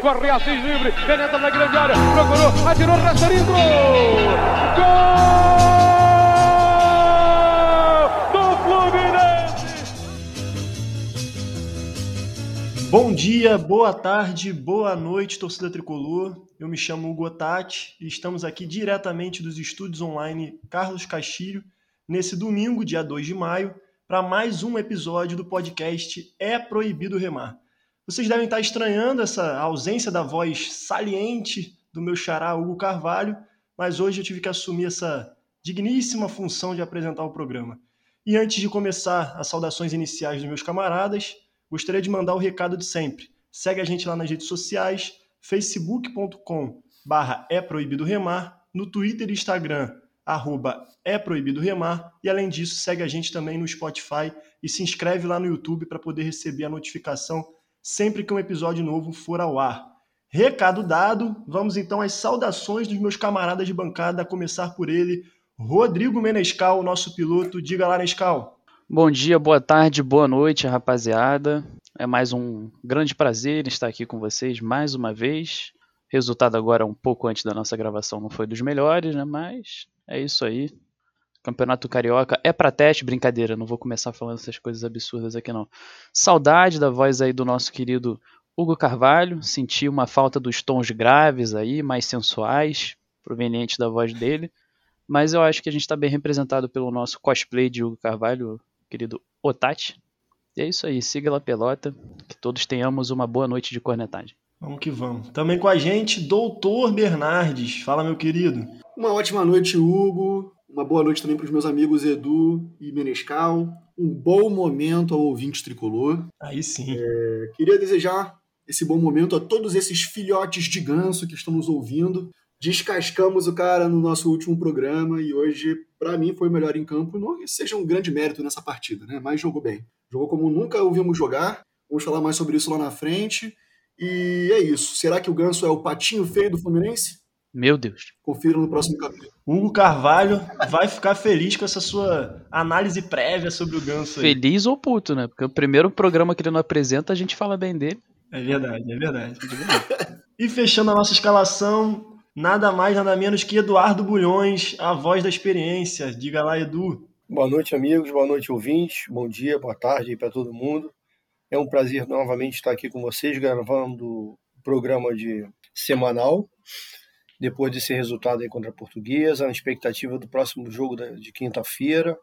corre Assis livre, penetra na grande área, procurou, atirou, rastreiro, gol! Bom dia, boa tarde, boa noite, torcida tricolor. Eu me chamo Hugo Tati e estamos aqui diretamente dos estúdios online Carlos Castilho, nesse domingo, dia 2 de maio, para mais um episódio do podcast É Proibido Remar. Vocês devem estar estranhando essa ausência da voz saliente do meu xará Hugo Carvalho, mas hoje eu tive que assumir essa digníssima função de apresentar o programa. E antes de começar as saudações iniciais dos meus camaradas, gostaria de mandar o recado de sempre. Segue a gente lá nas redes sociais, facebook.com barra é proibido remar, no Twitter e Instagram, arroba é proibido remar, e além disso, segue a gente também no Spotify e se inscreve lá no YouTube para poder receber a notificação sempre que um episódio novo for ao ar. Recado dado, vamos então às saudações dos meus camaradas de bancada, a começar por ele, Rodrigo Menescal, nosso piloto. Diga lá, Nescal. Bom dia, boa tarde, boa noite, rapaziada. É mais um grande prazer estar aqui com vocês mais uma vez. Resultado agora um pouco antes da nossa gravação não foi dos melhores, né? Mas é isso aí. Campeonato Carioca é pra teste, brincadeira, não vou começar falando essas coisas absurdas aqui não. Saudade da voz aí do nosso querido Hugo Carvalho, senti uma falta dos tons graves aí, mais sensuais, provenientes da voz dele. Mas eu acho que a gente está bem representado pelo nosso cosplay de Hugo Carvalho, querido Otati. E é isso aí, siga lá pelota, que todos tenhamos uma boa noite de cornetagem. Vamos que vamos. Também com a gente, Doutor Bernardes. Fala, meu querido. Uma ótima noite, Hugo. Uma boa noite também para os meus amigos Edu e Menescal. Um bom momento ao ouvinte tricolor. Aí sim. É, queria desejar esse bom momento a todos esses filhotes de ganso que estão nos ouvindo descascamos o cara no nosso último programa e hoje, para mim, foi o melhor em campo. Não que seja um grande mérito nessa partida, né? Mas jogou bem. Jogou como nunca ouvimos jogar. Vamos falar mais sobre isso lá na frente. E é isso. Será que o Ganso é o patinho feio do Fluminense? Meu Deus. Confira no próximo capítulo. Hugo Carvalho vai ficar feliz com essa sua análise prévia sobre o Ganso. Aí. Feliz ou puto, né? Porque o primeiro programa que ele não apresenta, a gente fala bem dele. É verdade, é verdade. e fechando a nossa escalação, nada mais, nada menos que Eduardo Bulhões, a voz da experiência. Diga lá, Edu. Boa noite, amigos, boa noite, ouvintes, bom dia, boa tarde para todo mundo. É um prazer novamente estar aqui com vocês, gravando o programa de semanal, depois desse resultado aí contra a Portuguesa, na expectativa do próximo jogo de quinta-feira,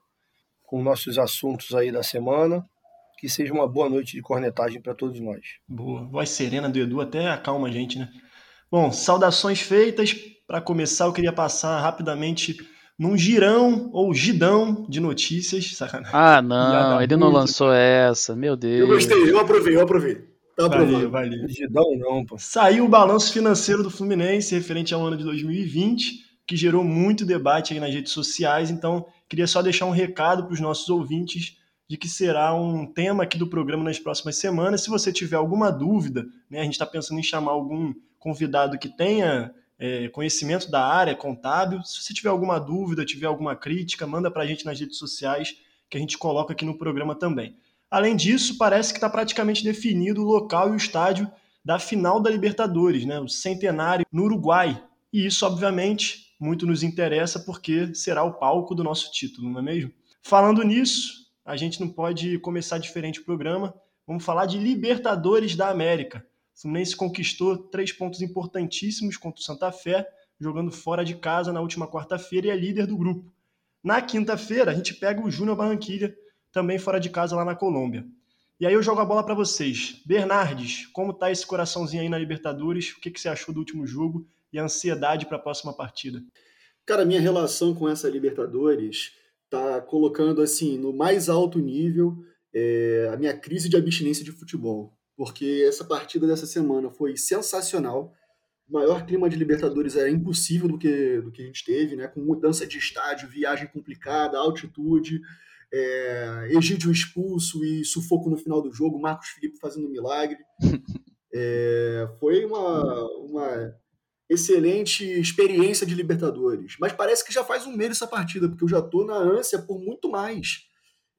com nossos assuntos aí da semana. Que seja uma boa noite de cornetagem para todos nós. Boa. Voz serena do Edu até acalma a gente, né? Bom, saudações feitas. Para começar, eu queria passar rapidamente num girão ou gidão de notícias. Sacanagem. Ah, não, ele não lançou essa, meu Deus. Eu gostei, eu aprovei, eu aprovei. Tá valeu, valeu. Gidão não, pô. Saiu o balanço financeiro do Fluminense referente ao ano de 2020, que gerou muito debate aí nas redes sociais, então queria só deixar um recado para os nossos ouvintes de que será um tema aqui do programa nas próximas semanas. Se você tiver alguma dúvida, né, a gente está pensando em chamar algum convidado que tenha é, conhecimento da área contábil. Se você tiver alguma dúvida, tiver alguma crítica, manda para a gente nas redes sociais que a gente coloca aqui no programa também. Além disso, parece que está praticamente definido o local e o estádio da final da Libertadores, né? o centenário no Uruguai. E isso, obviamente, muito nos interessa porque será o palco do nosso título, não é mesmo? Falando nisso, a gente não pode começar diferente o programa. Vamos falar de Libertadores da América. O Fluminense conquistou três pontos importantíssimos contra o Santa Fé, jogando fora de casa na última quarta-feira e é líder do grupo. Na quinta-feira, a gente pega o Júnior Barranquilha, também fora de casa lá na Colômbia. E aí eu jogo a bola para vocês. Bernardes, como tá esse coraçãozinho aí na Libertadores? O que, que você achou do último jogo e a ansiedade para a próxima partida? Cara, minha relação com essa Libertadores tá colocando assim no mais alto nível é, a minha crise de abstinência de futebol porque essa partida dessa semana foi sensacional. O maior clima de Libertadores era impossível do que, do que a gente teve, né? com mudança de estádio, viagem complicada, altitude, é, Egídio expulso e sufoco no final do jogo, Marcos Felipe fazendo um milagre. É, foi uma, uma excelente experiência de Libertadores. Mas parece que já faz um mês essa partida, porque eu já estou na ânsia por muito mais.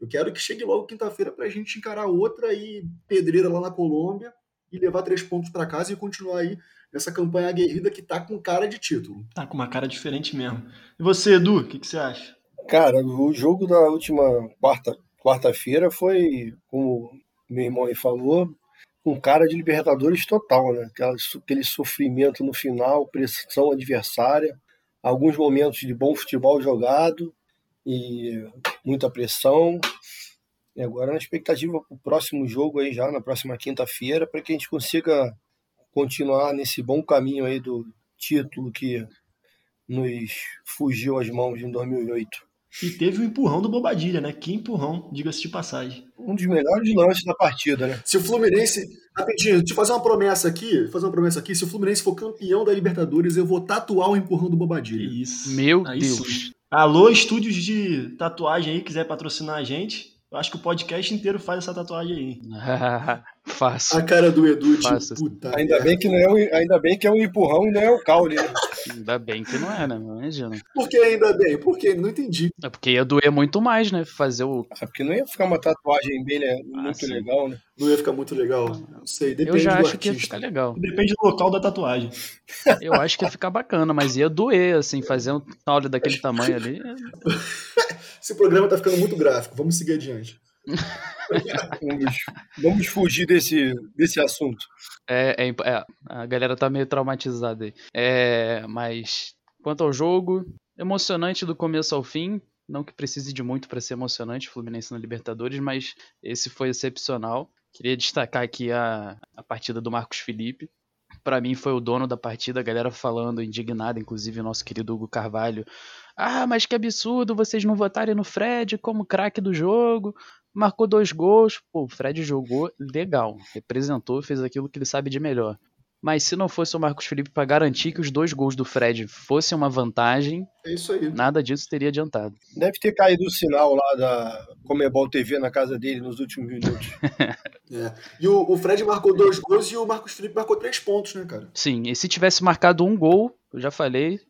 Eu quero que chegue logo quinta-feira para a gente encarar outra e pedreira lá na Colômbia e levar três pontos para casa e continuar aí nessa campanha aguerrida que tá com cara de título. Tá com uma cara diferente mesmo. E você, Edu, o que, que você acha? Cara, o jogo da última quarta, quarta-feira foi, como meu irmão aí falou, com cara de Libertadores total, né? Aquele sofrimento no final, pressão adversária, alguns momentos de bom futebol jogado e muita pressão. E agora na expectativa para o próximo jogo aí já, na próxima quinta-feira, para que a gente consiga continuar nesse bom caminho aí do título que nos fugiu às mãos em 2008. E teve o um empurrão do Bobadilha, né? Que empurrão, diga-se de passagem. Um dos melhores lances da partida, né? Se o Fluminense. Rapidinho, deixa eu fazer uma promessa aqui. Fazer uma promessa aqui. Se o Fluminense for campeão da Libertadores, eu vou tatuar o empurrão do Bobadilha. Isso. Meu Aí Deus. sim. Alô, estúdios de tatuagem aí, quiser patrocinar a gente. Eu acho que o podcast inteiro faz essa tatuagem aí. Fácil. A cara do Edu, Fácil. tipo, puta. Ainda bem que não é um, ainda bem que é um empurrão e não é o caule, né? Ainda bem que não é, né? Imagina. Por que ainda bem? Por que? Não entendi. É porque ia doer muito mais, né? Fazer o. Ah, Porque não ia ficar uma tatuagem bem le- muito sim. legal, né? Não ia ficar muito legal. Não sei, depende Eu já do acho que ia artista. ficar legal. Depende do local da tatuagem. Eu acho que ia ficar bacana, mas ia doer, assim, fazer um taule daquele tamanho ali. Esse programa tá ficando muito gráfico. Vamos seguir adiante. Vamos, vamos fugir desse, desse assunto. É, é é, a galera tá meio traumatizada aí. É, mas quanto ao jogo, emocionante do começo ao fim. Não que precise de muito para ser emocionante, Fluminense na Libertadores, mas esse foi excepcional. Queria destacar aqui a, a partida do Marcos Felipe. Para mim foi o dono da partida, a galera falando indignada, inclusive o nosso querido Hugo Carvalho. Ah, mas que absurdo vocês não votarem no Fred como craque do jogo. Marcou dois gols. Pô, o Fred jogou legal. Representou, fez aquilo que ele sabe de melhor. Mas se não fosse o Marcos Felipe para garantir que os dois gols do Fred fossem uma vantagem, É isso aí. nada disso teria adiantado. Deve ter caído o sinal lá da Comebol TV na casa dele nos últimos minutos. É. E o, o Fred marcou dois gols e o Marcos Felipe marcou três pontos, né, cara? Sim, e se tivesse marcado um gol, eu já falei,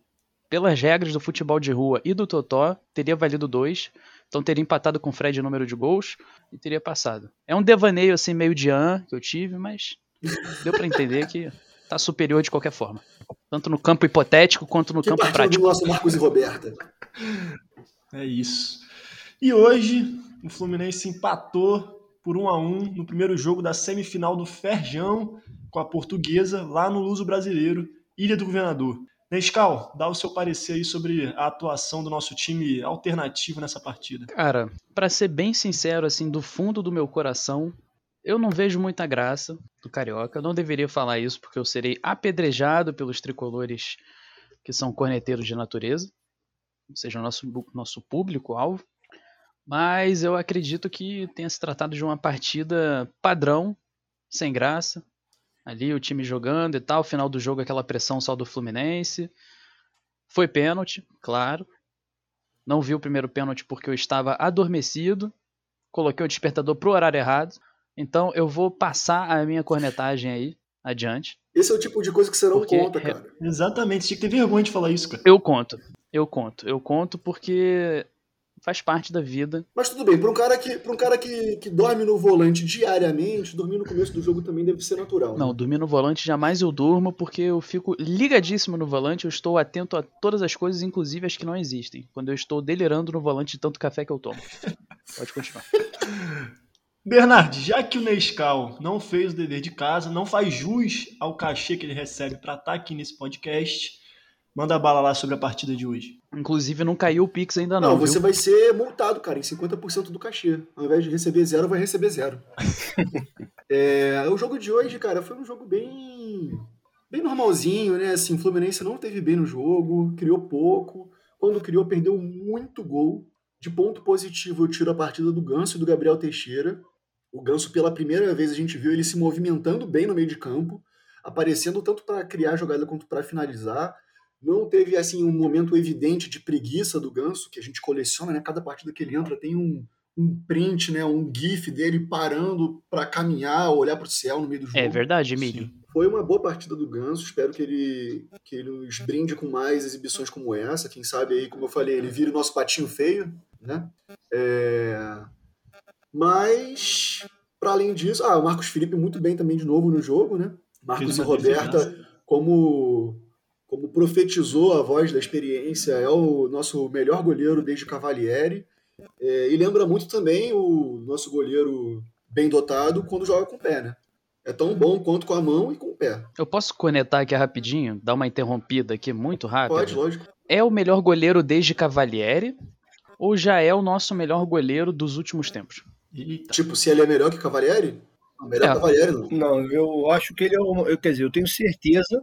pelas regras do futebol de rua e do Totó, teria valido dois. Então teria empatado com o Fred em número de gols e teria passado. É um devaneio assim meio de an que eu tive, mas deu pra entender que tá superior de qualquer forma. Tanto no campo hipotético quanto no Que campo prático. do nosso Marcos e Roberta. É isso. E hoje o Fluminense empatou por 1 a 1 no primeiro jogo da semifinal do Ferjão com a Portuguesa lá no Luso Brasileiro, Ilha do Governador. Nescal, dá o seu parecer aí sobre a atuação do nosso time alternativo nessa partida. Cara, pra ser bem sincero, assim, do fundo do meu coração, eu não vejo muita graça do Carioca. Eu não deveria falar isso porque eu serei apedrejado pelos tricolores que são corneteiros de natureza, ou seja, o nosso, nosso público-alvo. Mas eu acredito que tenha se tratado de uma partida padrão, sem graça. Ali o time jogando e tal, final do jogo aquela pressão só do Fluminense. Foi pênalti, claro. Não vi o primeiro pênalti porque eu estava adormecido. Coloquei o despertador pro horário errado. Então eu vou passar a minha cornetagem aí adiante. Esse é o tipo de coisa que você não Porque conta, cara. Exatamente, tinha que ter vergonha de falar isso, cara. Eu conto. Eu conto. Eu conto porque faz parte da vida. Mas tudo bem, para um cara, que, pra um cara que, que dorme no volante diariamente, dormir no começo do jogo também deve ser natural. né? Não, dormir no volante jamais eu durmo porque eu fico ligadíssimo no volante, eu estou atento a todas as coisas, inclusive as que não existem. Quando eu estou delirando no volante de tanto café que eu tomo. Pode continuar. Bernard, já que o Nescau não fez o dever de casa, não faz jus ao cachê que ele recebe para estar aqui nesse podcast, manda bala lá sobre a partida de hoje. Inclusive não caiu o Pix ainda Não, não, você viu? vai ser multado, cara, em 50% do cachê. Ao invés de receber zero, vai receber zero. É, o jogo de hoje, cara, foi um jogo bem bem normalzinho, né? Assim, o Fluminense não teve bem no jogo, criou pouco. Quando criou, perdeu muito gol. De ponto positivo, eu tiro a partida do Ganso e do Gabriel Teixeira. O Ganso, pela primeira vez, a gente viu ele se movimentando bem no meio de campo, aparecendo tanto para criar jogada quanto para finalizar. Não teve assim um momento evidente de preguiça do Ganso, que a gente coleciona, né? Cada partida que ele entra tem um, um print, né? Um gif dele parando para caminhar, olhar para o céu no meio do jogo. É verdade, Emílio. Foi uma boa partida do Ganso. Espero que ele, que ele nos brinde com mais exibições como essa. Quem sabe aí, como eu falei, ele vira o nosso patinho feio, né? É... Mas Para além disso, ah, o Marcos Felipe muito bem também de novo no jogo, né? Marcos e Roberta, como, como profetizou a voz da experiência, é o nosso melhor goleiro desde Cavalieri. É, e lembra muito também o nosso goleiro bem dotado quando joga com o pé, né? É tão bom quanto com a mão e com o pé. Eu posso conectar aqui rapidinho, dar uma interrompida aqui muito rápida? Pode, lógico. É o melhor goleiro desde Cavalieri ou já é o nosso melhor goleiro dos últimos tempos? Eita. Tipo, se ele é melhor que Cavalieri? Melhor é. Cavalieri, não. Não, eu acho que ele é o. Eu, quer dizer, eu tenho certeza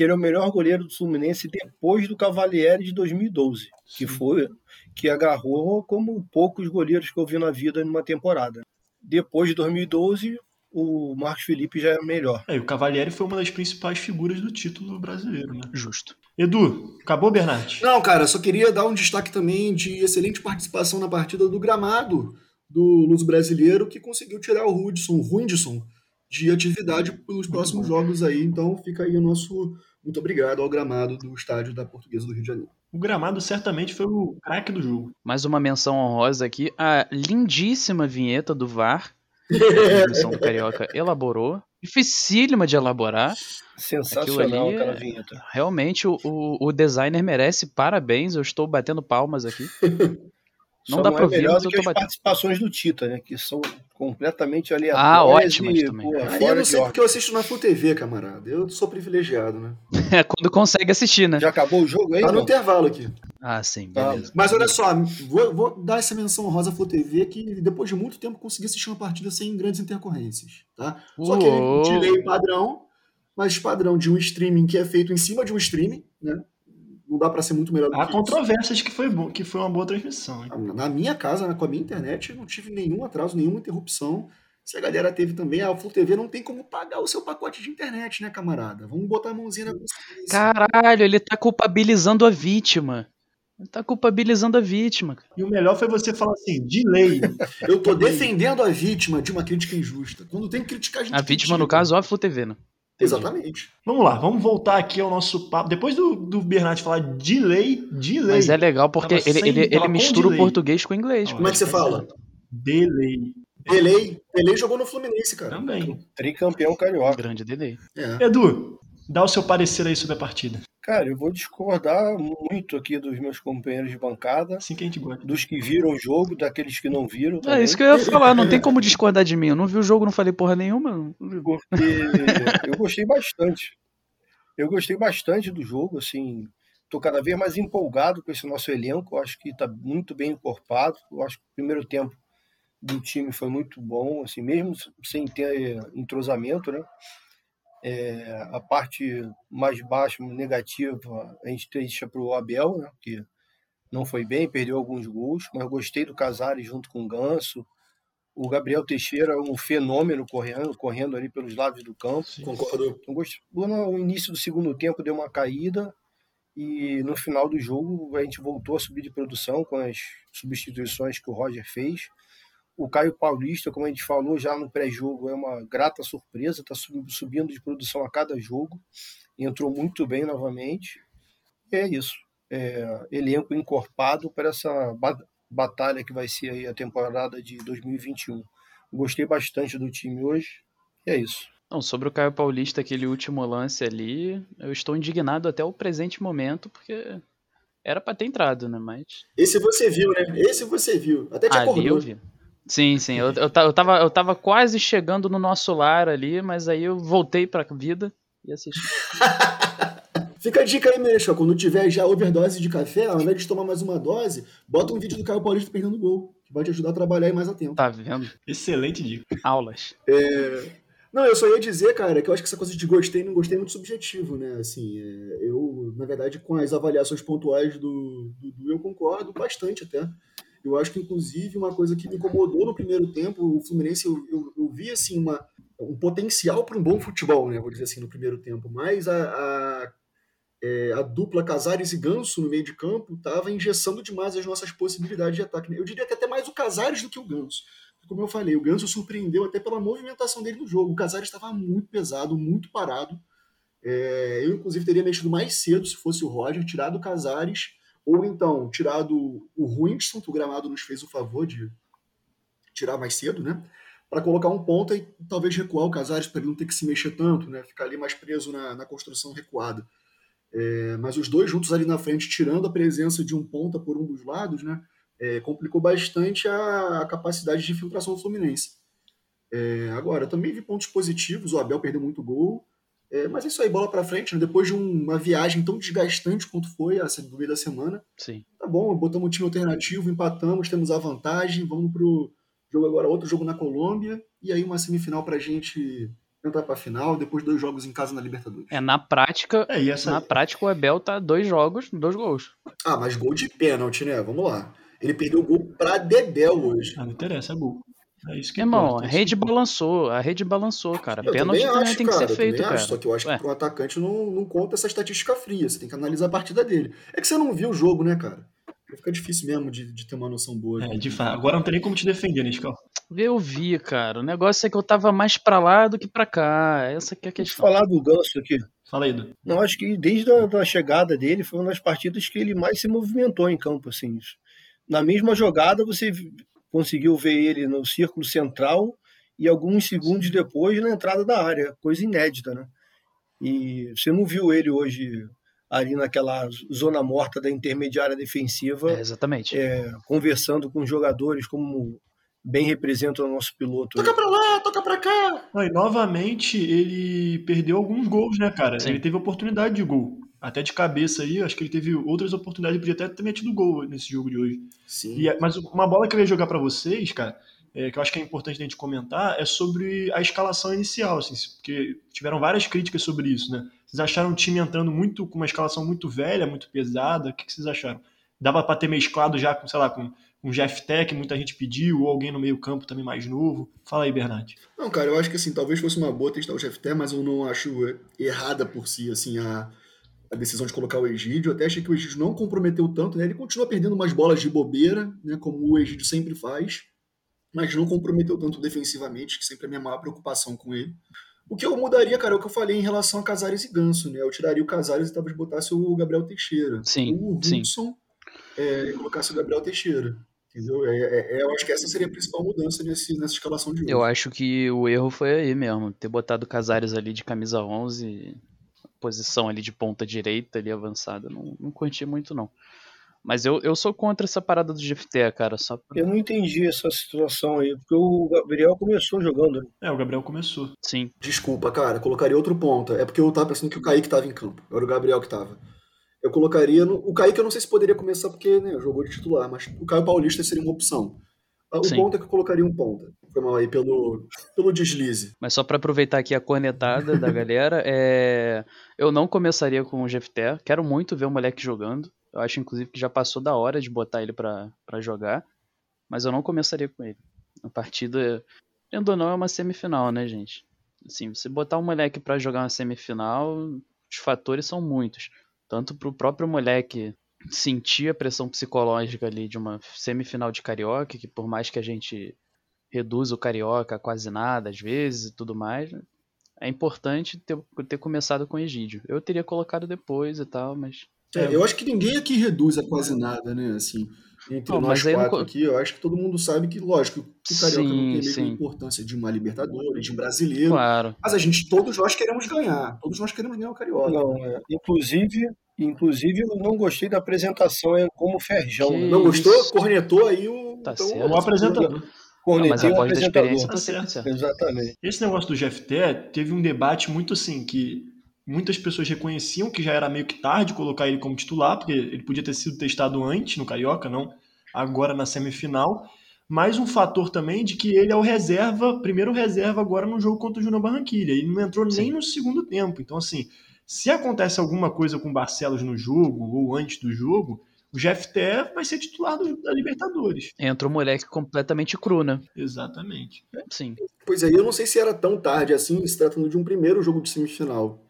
que ele é o melhor goleiro do Fluminense depois do Cavalieri de 2012, que foi que agarrou como poucos goleiros que eu vi na vida numa temporada. Depois de 2012, o Marcos Felipe já é melhor. É, o Cavalieri foi uma das principais figuras do título brasileiro, né? Justo. Edu, acabou, Bernardo? Não, cara, só queria dar um destaque também de excelente participação na partida do gramado do Luso Brasileiro, que conseguiu tirar o Hudson, o Rundson, de atividade pelos próximos jogos aí. Então fica aí o nosso muito obrigado ao gramado do estádio da Portuguesa do Rio de Janeiro. O gramado certamente foi o craque do jogo. Mais uma menção honrosa aqui, a lindíssima vinheta do VAR que a do Carioca elaborou. Dificílima de elaborar. Sensacional ali, aquela vinheta. Realmente o, o, o, designer merece parabéns. Eu estou batendo palmas aqui. Não Só dá para é ouvir, mas eu tô as participações do Tita, né? Que são completamente aleatórias. Ah, ótimas e, também. Pô, Aí eu não sei porque eu assisto na Full TV, camarada. Eu sou privilegiado, né? É quando consegue assistir, né? Já acabou o jogo aí? Tá no intervalo aqui. Ah, sim, tá. beleza. Mas olha só, vou, vou, dar essa menção rosa Full TV que depois de muito tempo consegui assistir uma partida sem grandes intercorrências, tá? Só que ele tirei padrão, mas padrão de um streaming que é feito em cima de um streaming, né? Não dá para ser muito melhor do Há que controvérsias isso. que foi bom, que foi uma boa transmissão. Hein? Na minha casa, com a minha internet, eu não tive nenhum atraso, nenhuma interrupção. Se a galera teve também, a Full TV não tem como pagar o seu pacote de internet, né, camarada? Vamos botar a mãozinha na consciência. Caralho, ele tá culpabilizando a vítima. Ele tá culpabilizando a vítima. E o melhor foi você falar assim, de lei. Eu tô defendendo a vítima de uma crítica injusta. Quando tem que criticar a gente. A vítima, no caso, a Full TV, né? Exatamente. Vamos lá, vamos voltar aqui ao nosso papo. Depois do, do Bernardo falar de lei, de lei. Mas é legal porque ele, ele, ele mistura o português com o inglês. Como é que você fala? Delay. Delay. Delay jogou no Fluminense, cara. Também. Tricampeão carioca. Grande delay. É. Edu, dá o seu parecer aí sobre a partida. Cara, eu vou discordar muito aqui dos meus companheiros de bancada. Assim que a gente gosta. Dos que viram o jogo, daqueles que não viram. É também. isso que eu ia falar, não tem como discordar de mim. Eu não vi o jogo, não falei porra nenhuma. Porque eu gostei bastante. Eu gostei bastante do jogo, assim. Tô cada vez mais empolgado com esse nosso elenco. Eu acho que tá muito bem encorpado. Eu acho que o primeiro tempo do time foi muito bom, assim, mesmo sem ter entrosamento, né? É, a parte mais baixa, negativa, a gente deixa para o Abel, né, que não foi bem, perdeu alguns gols, mas gostei do Casares junto com o Ganso. O Gabriel Teixeira é um fenômeno correndo, correndo ali pelos lados do campo. Sim, concordo. Então. No início do segundo tempo deu uma caída e no final do jogo a gente voltou a subir de produção com as substituições que o Roger fez. O Caio Paulista, como a gente falou já no pré-jogo, é uma grata surpresa, está subindo de produção a cada jogo, entrou muito bem novamente. E é isso. É, elenco encorpado para essa batalha que vai ser aí a temporada de 2021. Gostei bastante do time hoje. E é isso. Não, sobre o Caio Paulista, aquele último lance ali, eu estou indignado até o presente momento, porque era para ter entrado, né? Mas. Esse você viu, né? Esse você viu. Até te ali acordou. Eu vi. Sim, sim. Eu, eu, eu, tava, eu tava quase chegando no nosso lar ali, mas aí eu voltei pra vida e assisti. Fica a dica aí, Meixo. Quando tiver já overdose de café, ao invés de tomar mais uma dose, bota um vídeo do Caio Paulista perdendo gol, que vai te ajudar a trabalhar aí mais a tempo. Tá vendo? Excelente dica. Aulas. É... Não, eu só ia dizer, cara, que eu acho que essa coisa de gostei e não gostei é muito subjetivo, né? Assim, é... eu, na verdade, com as avaliações pontuais do Dudu, eu concordo bastante até. Eu acho que, inclusive, uma coisa que me incomodou no primeiro tempo, o Fluminense, eu, eu, eu vi assim, uma, um potencial para um bom futebol, né? Vou dizer assim, no primeiro tempo. Mas a, a, é, a dupla Casares e Ganso no meio de campo estava engessando demais as nossas possibilidades de ataque. Né? Eu diria que até mais o Casares do que o Ganso. Como eu falei, o Ganso surpreendeu até pela movimentação dele no jogo. O Casares estava muito pesado, muito parado. É, eu, inclusive, teria mexido mais cedo se fosse o Roger, tirado o Casares ou então tirado o Ruinson, que o gramado nos fez o favor de tirar mais cedo, né? para colocar um ponta e talvez recuar o Casares para ele não ter que se mexer tanto, né? Ficar ali mais preso na, na construção recuada. É, mas os dois juntos ali na frente, tirando a presença de um ponta por um dos lados, né? É, complicou bastante a, a, capacidade de infiltração do Fluminense. É, agora, também vi pontos positivos, o Abel perdeu muito gol, é, mas é isso aí, bola para frente, né? depois de uma viagem tão desgastante quanto foi a no meio da semana. Sim. Tá bom, botamos um time alternativo, empatamos, temos a vantagem, vamos pro jogo agora, outro jogo na Colômbia, e aí uma semifinal pra gente entrar pra final, depois dois jogos em casa na Libertadores. É, na prática, É, e essa... na prática o Abel tá dois jogos, dois gols. Ah, mas gol de pênalti, né? Vamos lá. Ele perdeu o gol pra Dedéu hoje. Ah, não interessa, é gol. É isso que Irmão, importa, a é isso rede que importa. balançou, a rede balançou, cara. Eu Pênalti também acho, tem que cara, ser eu feito, também cara. acho, só que eu acho Ué. que para um atacante não, não conta essa estatística fria. Você tem que analisar a partida dele. É que você não viu o jogo, né, cara? Fica difícil mesmo de, de ter uma noção boa. É, de fato. Agora não tem nem como te defender, né, Scal? Eu vi, cara. O negócio é que eu tava mais pra lá do que pra cá. Essa que é a Deixa eu questão. falar do Ganso aqui. Fala aí, Edu. Não, acho que desde a da chegada dele foi uma das partidas que ele mais se movimentou em campo. Assim. Na mesma jogada, você conseguiu ver ele no círculo central e alguns segundos depois na entrada da área, coisa inédita, né? E você não viu ele hoje ali naquela zona morta da intermediária defensiva, É, exatamente. é, conversando com os jogadores como bem representa o nosso piloto. Toca pra lá, toca pra cá. Não, e novamente ele perdeu alguns gols, né, cara? Sim. Ele teve oportunidade de gol. Até de cabeça aí, acho que ele teve outras oportunidades, ele podia até ter metido gol nesse jogo de hoje. Sim. E, mas uma bola que eu ia jogar pra vocês, cara, é, que eu acho que é importante a gente comentar, é sobre a escalação inicial, assim, porque tiveram várias críticas sobre isso, né? Vocês acharam o time entrando muito com uma escalação muito velha, muito pesada? O que, que vocês acharam? Dava pra ter mesclado já com, sei lá, com um Jeff Tech, muita gente pediu, ou alguém no meio campo também mais novo? Fala aí, Bernardo. Não, cara, eu acho que assim, talvez fosse uma boa testar o GFT, mas eu não acho errada por si, assim, a, a decisão de colocar o Egídio. Eu até achei que o Egídio não comprometeu tanto, né? Ele continua perdendo umas bolas de bobeira, né? Como o Egídio sempre faz, mas não comprometeu tanto defensivamente, que sempre é a minha maior preocupação com ele. O que eu mudaria, cara, é o que eu falei em relação a Casares e Ganso, né? Eu tiraria o Casares e talvez botasse o Gabriel Teixeira. Sim, o sim. Hudson é, e colocasse o Gabriel Teixeira. Entendeu? É, é- é- eu acho que essa seria a principal mudança nesse, nessa escalação de hoje. Eu acho que o erro foi aí mesmo, ter botado o Casares ali de camisa 11, posição ali de ponta direita ali avançada, não, não curti muito não. Mas eu, eu sou contra essa parada do GFT, cara, só pra... Eu não entendi essa situação aí, porque o Gabriel começou jogando. né? É, o Gabriel começou. Sim, Desculpa, cara, colocaria outro ponta. É porque eu tava pensando que o Kaique tava em campo. Era o Gabriel que tava. Eu colocaria. No... O Kaique eu não sei se poderia começar porque né, jogou de titular, mas o Caio Paulista seria uma opção. Ah, O Sim. ponta que eu colocaria um ponta. Foi mal aí pelo, pelo deslize. mas só pra aproveitar aqui a cornetada da galera, é... eu não começaria com o GFT, quero muito ver o moleque jogando, eu acho inclusive que já passou da hora de botar ele pra jogar, mas eu não começaria com ele. A partida, tendo ou não, é uma semifinal, né, gente? Assim, você botar um moleque pra jogar uma semifinal, os fatores são muitos. Tanto pro próprio moleque sentir a pressão psicológica ali de uma semifinal de carioca, que por mais que a gente reduza o carioca a quase nada às vezes e tudo mais, né, é importante ter, ter começado com o Egídio. Eu teria colocado depois e tal, mas É, eu acho que ninguém aqui reduz a quase nada, né? Assim, entre Não, nós não quatro co- aqui, eu acho que todo mundo sabe que, lógico, que o Carioca não tem a Sim, mesma sim. importância de uma Libertadores, de um brasileiro. claro. Mas a gente, todos nós queremos ganhar. Todos nós queremos ganhar o Carioca. Não, é. Inclusive, inclusive, eu não gostei da apresentação é como Ferjão. Que Né? Não gostou? isso. Cornetou aí o. Tá então, certo. O apresentador. A o apresentador. Tá certo. Exatamente. Esse negócio do GFT teve um debate muito assim, que muitas pessoas reconheciam que já era meio que tarde colocar ele como titular, porque ele podia ter sido testado antes no Carioca, não agora na semifinal. Mais um fator também de que ele é o reserva, primeiro reserva agora no jogo contra o Júnior Barranquilha. Ele não entrou nem Sim. no segundo tempo. Então, assim, se acontece alguma coisa com o Barcelos no jogo ou antes do jogo, o GFT vai ser titular do- da Libertadores. Entra um moleque completamente cru, né? Exatamente. Sim. Pois aí, eu não sei se era tão tarde assim, se tratando de um primeiro jogo de semifinal.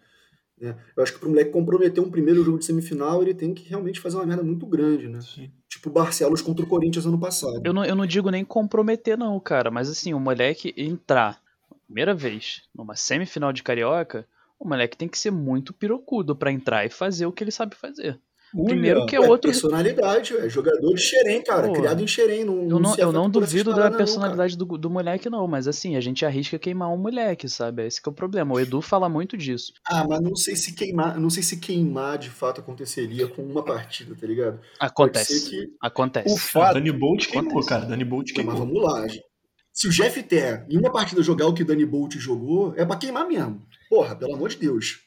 né? Eu acho que para o moleque comprometer um primeiro jogo de semifinal, ele tem que realmente fazer uma merda muito grande, né? Sim. Tipo o Barcelos contra o Corinthians ano passado. Eu não, eu não digo nem comprometer, não, cara. Mas assim, o moleque entrar primeira vez numa semifinal de carioca, o moleque tem que ser muito pirocudo pra entrar e fazer o que ele sabe fazer. Primeiro que é outro. Personalidade, é jogador de Xerém, cara. Pô, criado em Xerém. Não, eu não, eu não duvido da personalidade não, do, do moleque, não, mas assim, a gente arrisca queimar um moleque, sabe? Esse é o problema. O Edu fala muito disso. Ah, mas não sei se queimar, não sei se queimar de fato aconteceria com uma partida, tá ligado? Acontece. Que... Acontece. O fato. Dani Bolt queimou, cara. Dani Bolt queimou. Mas vamos lá, gente. Se o Jeff Ter em uma partida jogar o que Dani Bolt jogou, é pra queimar mesmo. Porra, pelo amor de Deus.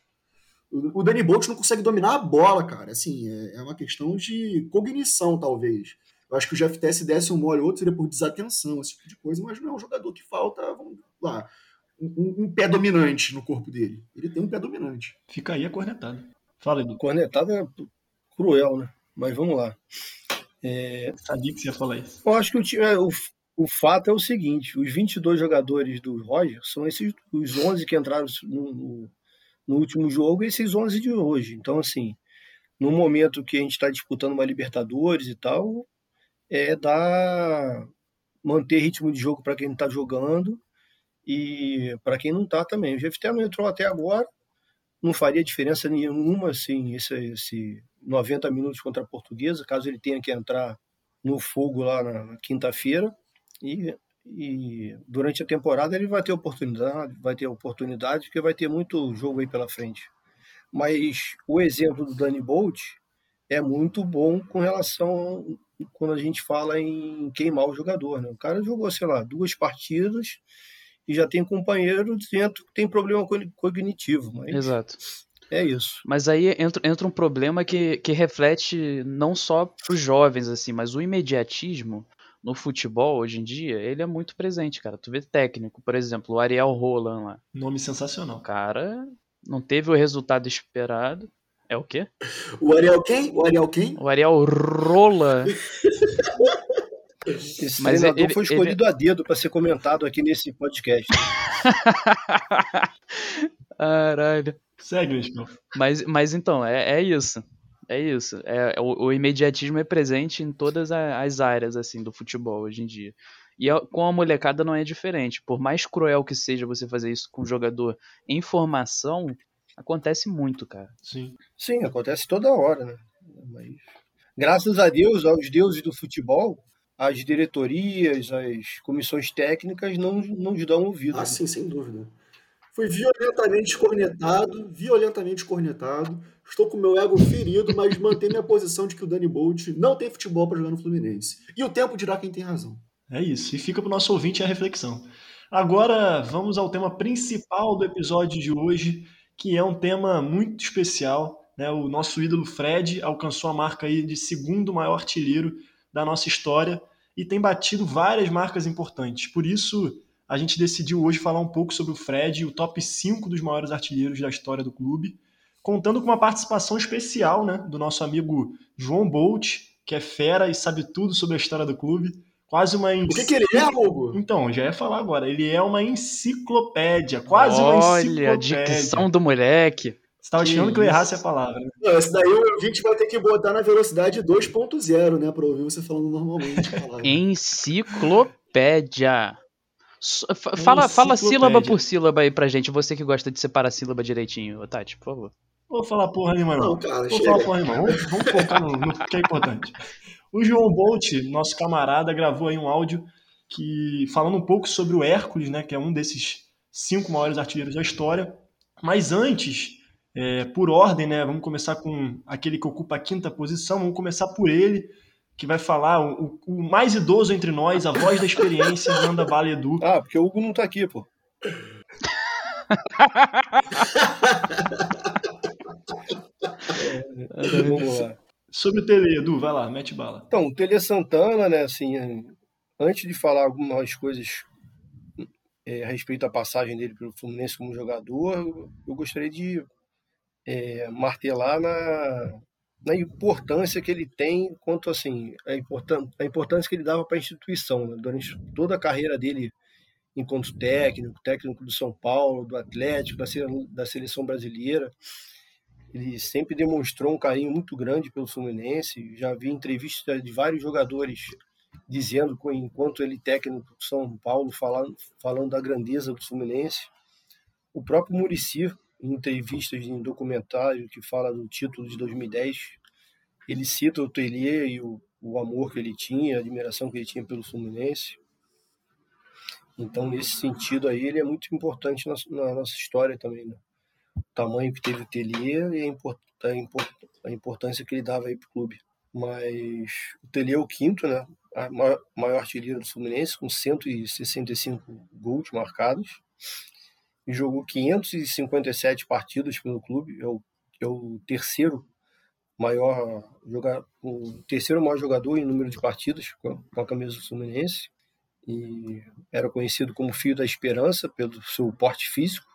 O Danny Bolt não consegue dominar a bola, cara. Assim, é, é uma questão de cognição, talvez. Eu acho que o Jeff Tess desse um mole ou outro seria por desatenção, esse tipo de coisa, mas não é um jogador que falta, vamos lá, um, um, pé dominante no corpo dele. Ele tem um pé dominante. Fica aí a cornetada. Fala, Edu. Cornetada é cruel, né? Mas vamos lá. É... Sabia que você ia falar isso. Eu acho que o, é, o, o fato é o seguinte: os 22 jogadores do Roger são esses os 11 que entraram no, no no último jogo e esses 11 de hoje. Então, assim, no momento que a gente está disputando uma Libertadores e tal, é dar manter ritmo de jogo para quem está jogando e para quem não está também. O GFT não entrou até agora, não faria diferença nenhuma assim, esse, esse 90 minutos contra a Portuguesa, caso ele tenha que entrar no fogo lá na quinta-feira. E e durante a temporada ele vai ter oportunidade, vai ter oportunidade, porque vai ter muito jogo aí pela frente. Mas o exemplo do Danny Bolt é muito bom com relação quando a gente fala em queimar o jogador. Né? O cara jogou, sei lá, duas partidas e já tem companheiro dentro que tem problema cognitivo. Mas Exato. É isso. Mas aí entra, entra um problema que, que reflete não só para os jovens, assim, mas o imediatismo no futebol hoje em dia, ele é muito presente, cara. Tu vê técnico, por exemplo, o Ariel Roland lá. Nome sensacional. O cara não teve o resultado esperado. É o quê? O Ariel quem? O Ariel quem? O Ariel Rola. Esse Mas treinador ele, foi escolhido ele... a dedo para ser comentado aqui nesse podcast. Caralho. Segue, Liscão. Mas, mas então, é, é isso. É isso. É, o, o, imediatismo é presente em todas as áreas assim do futebol hoje em dia. E com a molecada não é diferente. Por mais cruel que seja você fazer isso com um jogador em formação, acontece muito, cara. Sim. Sim, acontece toda hora, né? Mas, graças a Deus, aos deuses do futebol, as diretorias, as comissões técnicas não, não nos dão ouvido. Ah, né? sim, sem dúvida. Fui violentamente cornetado, violentamente cornetado. Estou com meu ego ferido, mas mantenho minha posição de que o Danny Bolt não tem futebol para jogar no Fluminense. E o tempo dirá quem tem razão. É isso. E fica para o nosso ouvinte a reflexão. Agora vamos ao tema principal do episódio de hoje, que é um tema muito especial. Né? O nosso ídolo Fred alcançou a marca aí de segundo maior artilheiro da nossa história e tem batido várias marcas importantes. Por isso, a gente decidiu hoje falar um pouco sobre o Fred o top 5 dos maiores artilheiros da história do clube, contando com uma participação especial né, do nosso amigo João Bolt, que é fera e sabe tudo sobre a história do clube. Quase uma O que, que ele é, Hugo? Então, já ia falar agora. Ele é uma enciclopédia, quase Olha, uma enciclopédia. Olha, a dicção do moleque. Você estava achando que eu errasse a palavra. Né? Não, esse daí o ouvinte vai ter que botar na velocidade 2.0, né? Para ouvir você falando normalmente. Enciclopédia. Fala, fala sílaba por sílaba aí pra gente, você que gosta de separar sílaba direitinho, Tati, por favor. Vou falar porra nenhuma, não. não cara, Vou falar porra nenhuma. Vamos, vamos focar no, no, que é importante. O João Bolt, nosso camarada, gravou aí um áudio que falando um pouco sobre o Hércules, né, que é um desses cinco maiores artilheiros da história. Mas antes, é, por ordem, né, vamos começar com aquele que ocupa a quinta posição. Vamos começar por ele, que vai falar, o, o, mais idoso entre nós, a voz da experiência, Nanda Vale Edu. Ah, porque o Hugo não tá aqui, pô. Vamos lá. Sobre o Tele, Edu, vai lá, mete bala. Então, o Tele Santana, né, assim, antes de falar algumas coisas é, a respeito da passagem dele pelo Fluminense como jogador, eu gostaria de é, martelar na, na importância que ele tem quanto assim a, importan a importância que ele dava para a instituição né? durante toda a carreira dele enquanto técnico técnico do São Paulo do Atlético da, da seleção brasileira ele sempre demonstrou um carinho muito grande pelo Fluminense já vi entrevistas de vários jogadores dizendo enquanto ele técnico do São Paulo falando falando da grandeza do Fluminense o próprio Murici em entrevistas em documentário que fala do título de 2010, ele cita o Telier e o, o amor que ele tinha, a admiração que ele tinha pelo Fluminense. Então, nesse sentido aí, ele é muito importante na, na nossa história também, né? O tamanho que teve o Telier e a, import, a, import, a importância que ele dava aí pro clube. Mas o Telier é o quinto, né? A maior, maior artilheiro do Fluminense, com 165 gols marcados. E jogou 557 partidas pelo clube. É o, é o terceiro maior jogador, o terceiro maior jogador em número de partidas com a camisa do Fluminense e era conhecido como Filho da Esperança pelo seu porte físico.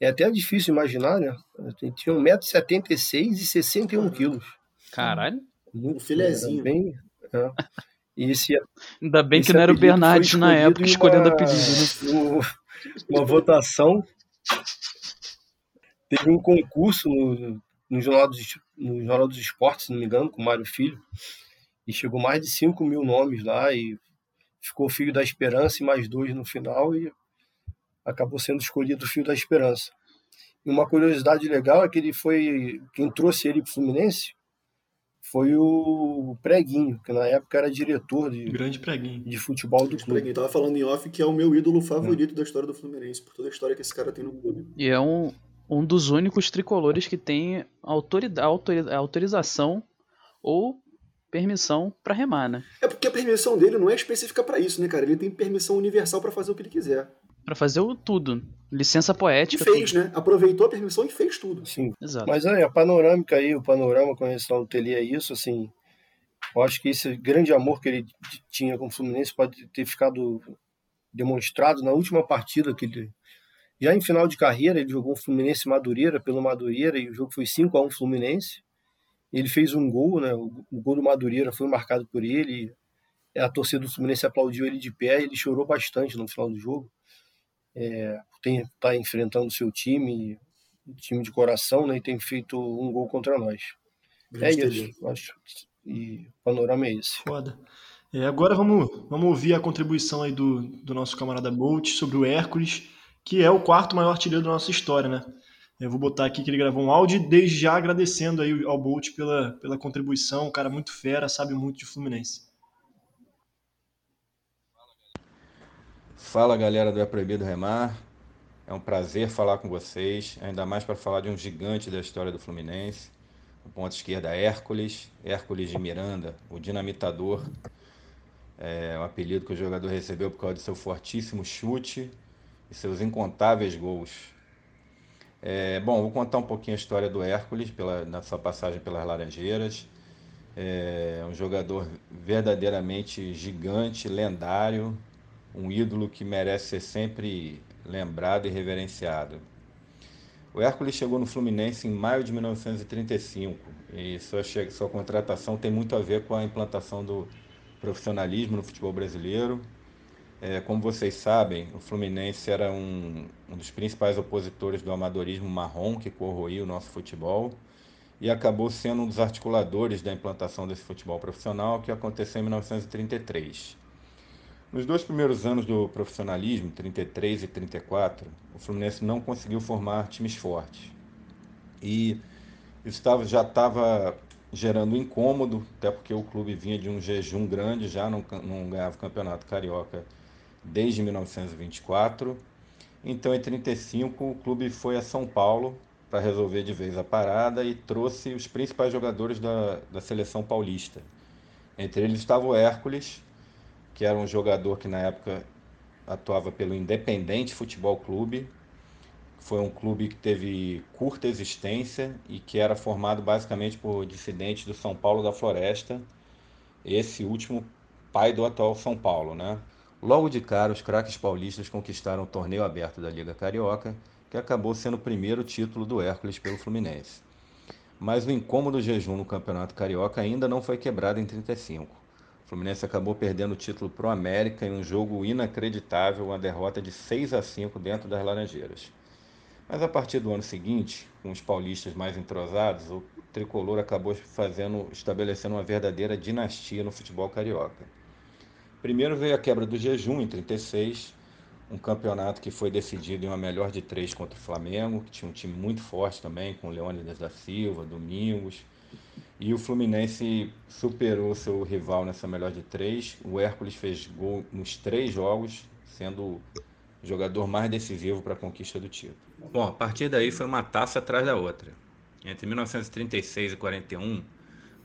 É até difícil imaginar, né? Ele tinha 1,76m e 61 quilos. Caralho. Muito, um filezinho. Bem, é. E esse, Ainda bem que não era o Bernardes na época escolhendo apelido. Né? Uma votação. Teve um concurso no, no, Jornal dos, no Jornal dos Esportes, se não me engano, com o Mário Filho. E chegou mais de 5 mil nomes lá e ficou o Filho da Esperança e mais dois no final e acabou sendo escolhido o Filho da Esperança. E uma curiosidade legal é que ele foi quem trouxe ele para o Fluminense foi o Preguinho, que na época era diretor de grande Preguinho de futebol do clube. Preguinho tava falando em off que é o meu ídolo favorito é. da história do Fluminense, por toda a história que esse cara tem no clube. E é um, um dos únicos tricolores que tem autoridade, autorização ou permissão para remar, né? É porque a permissão dele não é específica para isso, né, cara? Ele tem permissão universal para fazer o que ele quiser. Para fazer o tudo. Licença poética. E fez, tudo. né? Aproveitou a permissão e fez tudo. Sim. Exato. Mas aí, a panorâmica aí, o panorama com relação ao Tele é isso, assim. Eu acho que esse grande amor que ele tinha com o Fluminense pode ter ficado demonstrado na última partida que ele. Já em final de carreira, ele jogou o Fluminense Madureira pelo Madureira e o jogo foi 5 a 1 Fluminense. Ele fez um gol, né? O, gol do Madureira foi marcado por ele. A torcida do Fluminense aplaudiu ele de pé e ele chorou bastante no final do jogo. É, tem tá enfrentando o seu time, time de coração, né? E tem feito um gol contra nós. é isso, acho. E o panorama é esse. Foda. É, agora vamos, vamos ouvir a contribuição aí do, do nosso camarada Bolt sobre o Hércules, que é o quarto maior artilheiro da nossa história, né? Eu vou botar aqui que ele gravou um áudio, desde já agradecendo aí ao Bolt pela, pela contribuição, um cara muito fera, sabe muito de Fluminense. Fala galera do É Proibido Remar, é um prazer falar com vocês, ainda mais para falar de um gigante da história do Fluminense, o ponto esquerda Hércules, Hércules de Miranda, o dinamitador, é o apelido que o jogador recebeu por causa de seu fortíssimo chute e seus incontáveis gols. É, bom, vou contar um pouquinho a história do Hércules pela, na sua passagem pelas Laranjeiras. É um jogador verdadeiramente gigante, lendário, um ídolo que merece ser sempre lembrado e reverenciado. O Hércules chegou no Fluminense em maio de 1935 e sua, sua contratação tem muito a ver com a implantação do profissionalismo no futebol brasileiro é, como vocês sabem, o Fluminense era um, um dos principais opositores do amadorismo marrom que corroía o nosso futebol e acabou sendo um dos articuladores da implantação desse futebol profissional que aconteceu em 1933. Nos dois primeiros anos do profissionalismo, 33 e 34, o Fluminense não conseguiu formar times fortes. E isso tava, já estava gerando incômodo, até porque o clube vinha de um jejum grande, já não, não ganhava o campeonato carioca desde 1924. Então, em 35, o clube foi a São Paulo para resolver de vez a parada e trouxe os principais jogadores da, da seleção paulista. Entre eles estava o Hércules, que era um jogador que na época atuava pelo Independente Futebol Clube. Foi um clube que teve curta existência e que era formado basicamente por dissidentes do São Paulo da Floresta, esse último pai do atual São Paulo, né? Logo de cara, os craques paulistas conquistaram o torneio aberto da Liga Carioca, que acabou sendo o primeiro título do Hércules pelo Fluminense. Mas o incômodo jejum no Campeonato Carioca ainda não foi quebrado em 35. O Fluminense acabou perdendo o título para o América em um jogo inacreditável, uma derrota de 6 a 5 dentro das Laranjeiras. Mas a partir do ano seguinte, com os paulistas mais entrosados, o tricolor acabou fazendo, estabelecendo uma verdadeira dinastia no futebol carioca. Primeiro veio a quebra do jejum em 36, um campeonato que foi decidido em uma melhor de três contra o Flamengo, que tinha um time muito forte também, com Leônidas da Silva, Domingos. E o Fluminense superou seu rival nessa melhor de três. O Hércules fez gol nos três jogos, sendo o jogador mais decisivo para a conquista do título. Bom, a partir daí foi uma taça atrás da outra. Entre 1936 e 41,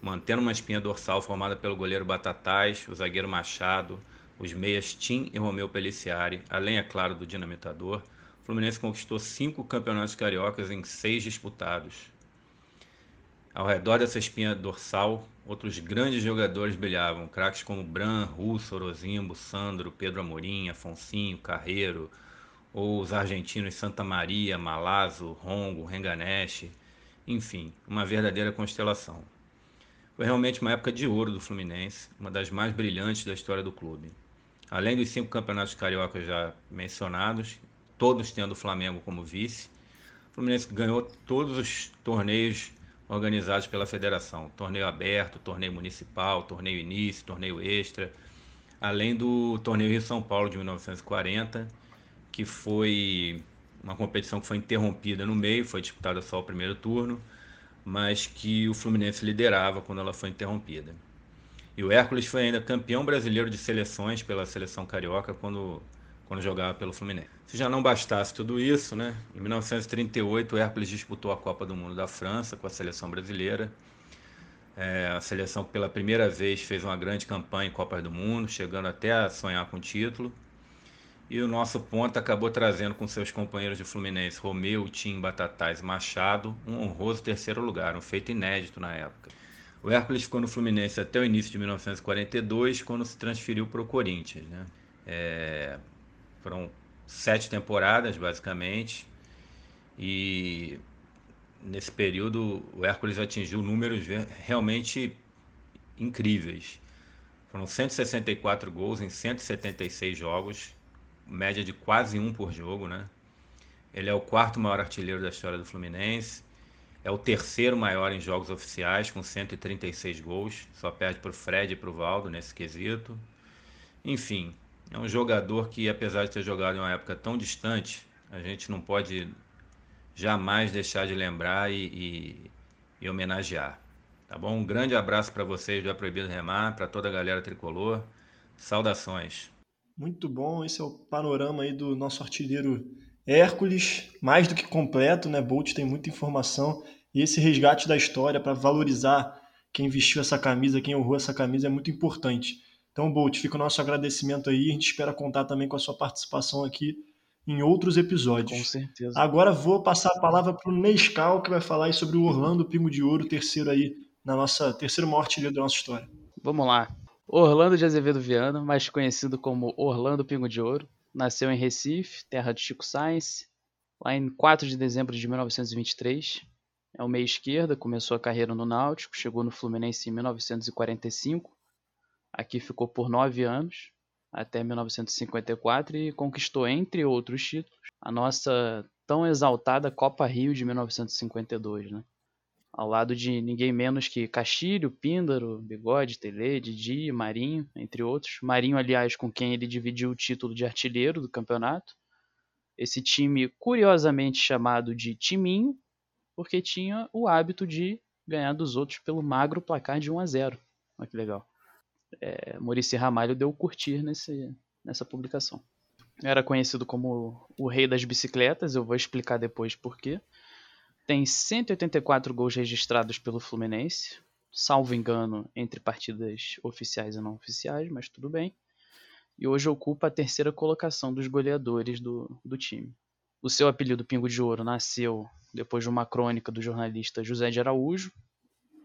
mantendo uma espinha dorsal formada pelo goleiro Batatais, o zagueiro Machado, os meias Tim e Romeu Peliciari, além, é claro, do dinamitador, o Fluminense conquistou cinco campeonatos cariocas em seis disputados. Ao redor dessa espinha dorsal, outros grandes jogadores brilhavam, craques como Bran, Russo, Orozimbo, Sandro, Pedro Amorim, Afonsinho, Carreiro, ou os argentinos Santa Maria, Malazo, Rongo, Renganesh, enfim, uma verdadeira constelação. Foi realmente uma época de ouro do Fluminense, uma das mais brilhantes da história do clube. Além dos cinco campeonatos cariocas já mencionados, todos tendo o Flamengo como vice, o Fluminense ganhou todos os torneios organizados pela federação: torneio aberto, torneio municipal, torneio início, torneio extra, além do torneio Rio São Paulo de 1940, que foi uma competição que foi interrompida no meio, foi disputada só o primeiro turno, mas que o Fluminense liderava quando ela foi interrompida. E o Hércules foi ainda campeão brasileiro de seleções pela seleção carioca quando, quando jogava pelo Fluminense. Se já não bastasse tudo isso, né? em 1938 o Hércules disputou a Copa do Mundo da França com a seleção brasileira. É, a seleção pela primeira vez fez uma grande campanha em Copas do Mundo, chegando até a sonhar com o título. E o nosso ponto acabou trazendo com seus companheiros de Fluminense, Romeu, Tim, Batatais Machado, um honroso terceiro lugar, um feito inédito na época. O Hércules ficou no Fluminense até o início de 1942, quando se transferiu para o Corinthians. Né? É, foram sete temporadas, basicamente, e nesse período o Hércules atingiu números realmente incríveis. Foram 164 gols em 176 jogos, média de quase um por jogo, né? Ele é o quarto maior artilheiro da história do Fluminense. É o terceiro maior em jogos oficiais, com 136 gols. Só perde para o Fred e para o Valdo nesse quesito. Enfim, é um jogador que, apesar de ter jogado em uma época tão distante, a gente não pode jamais deixar de lembrar e, e, e homenagear. Tá bom? Um grande abraço para vocês do É Proibido Remar, para toda a galera tricolor. Saudações. Muito bom, esse é o panorama aí do nosso artilheiro Hércules, mais do que completo, né? Bolt tem muita informação e esse resgate da história para valorizar quem vestiu essa camisa, quem honrou essa camisa é muito importante. Então, Bolt, fica o nosso agradecimento aí. A gente espera contar também com a sua participação aqui em outros episódios. Com certeza. Agora vou passar a palavra para o Nescau, que vai falar sobre o Orlando Pingo de Ouro, terceiro aí na nossa terceiro maior artilheiro da nossa história. Vamos lá. Orlando de Azevedo Viana, mais conhecido como Orlando Pingo de Ouro, nasceu em Recife, terra de Chico Sainz, lá em 4 de dezembro de 1923. É o meia esquerda, começou a carreira no Náutico, chegou no Fluminense em 1945. Aqui ficou por nove anos, até 1954, e conquistou, entre outros títulos, a nossa tão exaltada Copa Rio de 1952. Né? ao lado de ninguém menos que Castilho, Píndaro, Bigode, Tele, Didi, Marinho, entre outros. Marinho, aliás, com quem ele dividiu o título de artilheiro do campeonato. Esse time, curiosamente chamado de Timinho, porque tinha o hábito de ganhar dos outros pelo magro placar de 1 a 0. Olha que legal. É, Ramalho deu curtir nesse, nessa publicação. Era conhecido como o rei das bicicletas, eu vou explicar depois por quê tem 184 gols registrados pelo Fluminense, salvo engano, entre partidas oficiais e não oficiais, mas tudo bem. E hoje ocupa a terceira colocação dos goleadores do, do time. O seu apelido Pingo de Ouro nasceu depois de uma crônica do jornalista José de Araújo,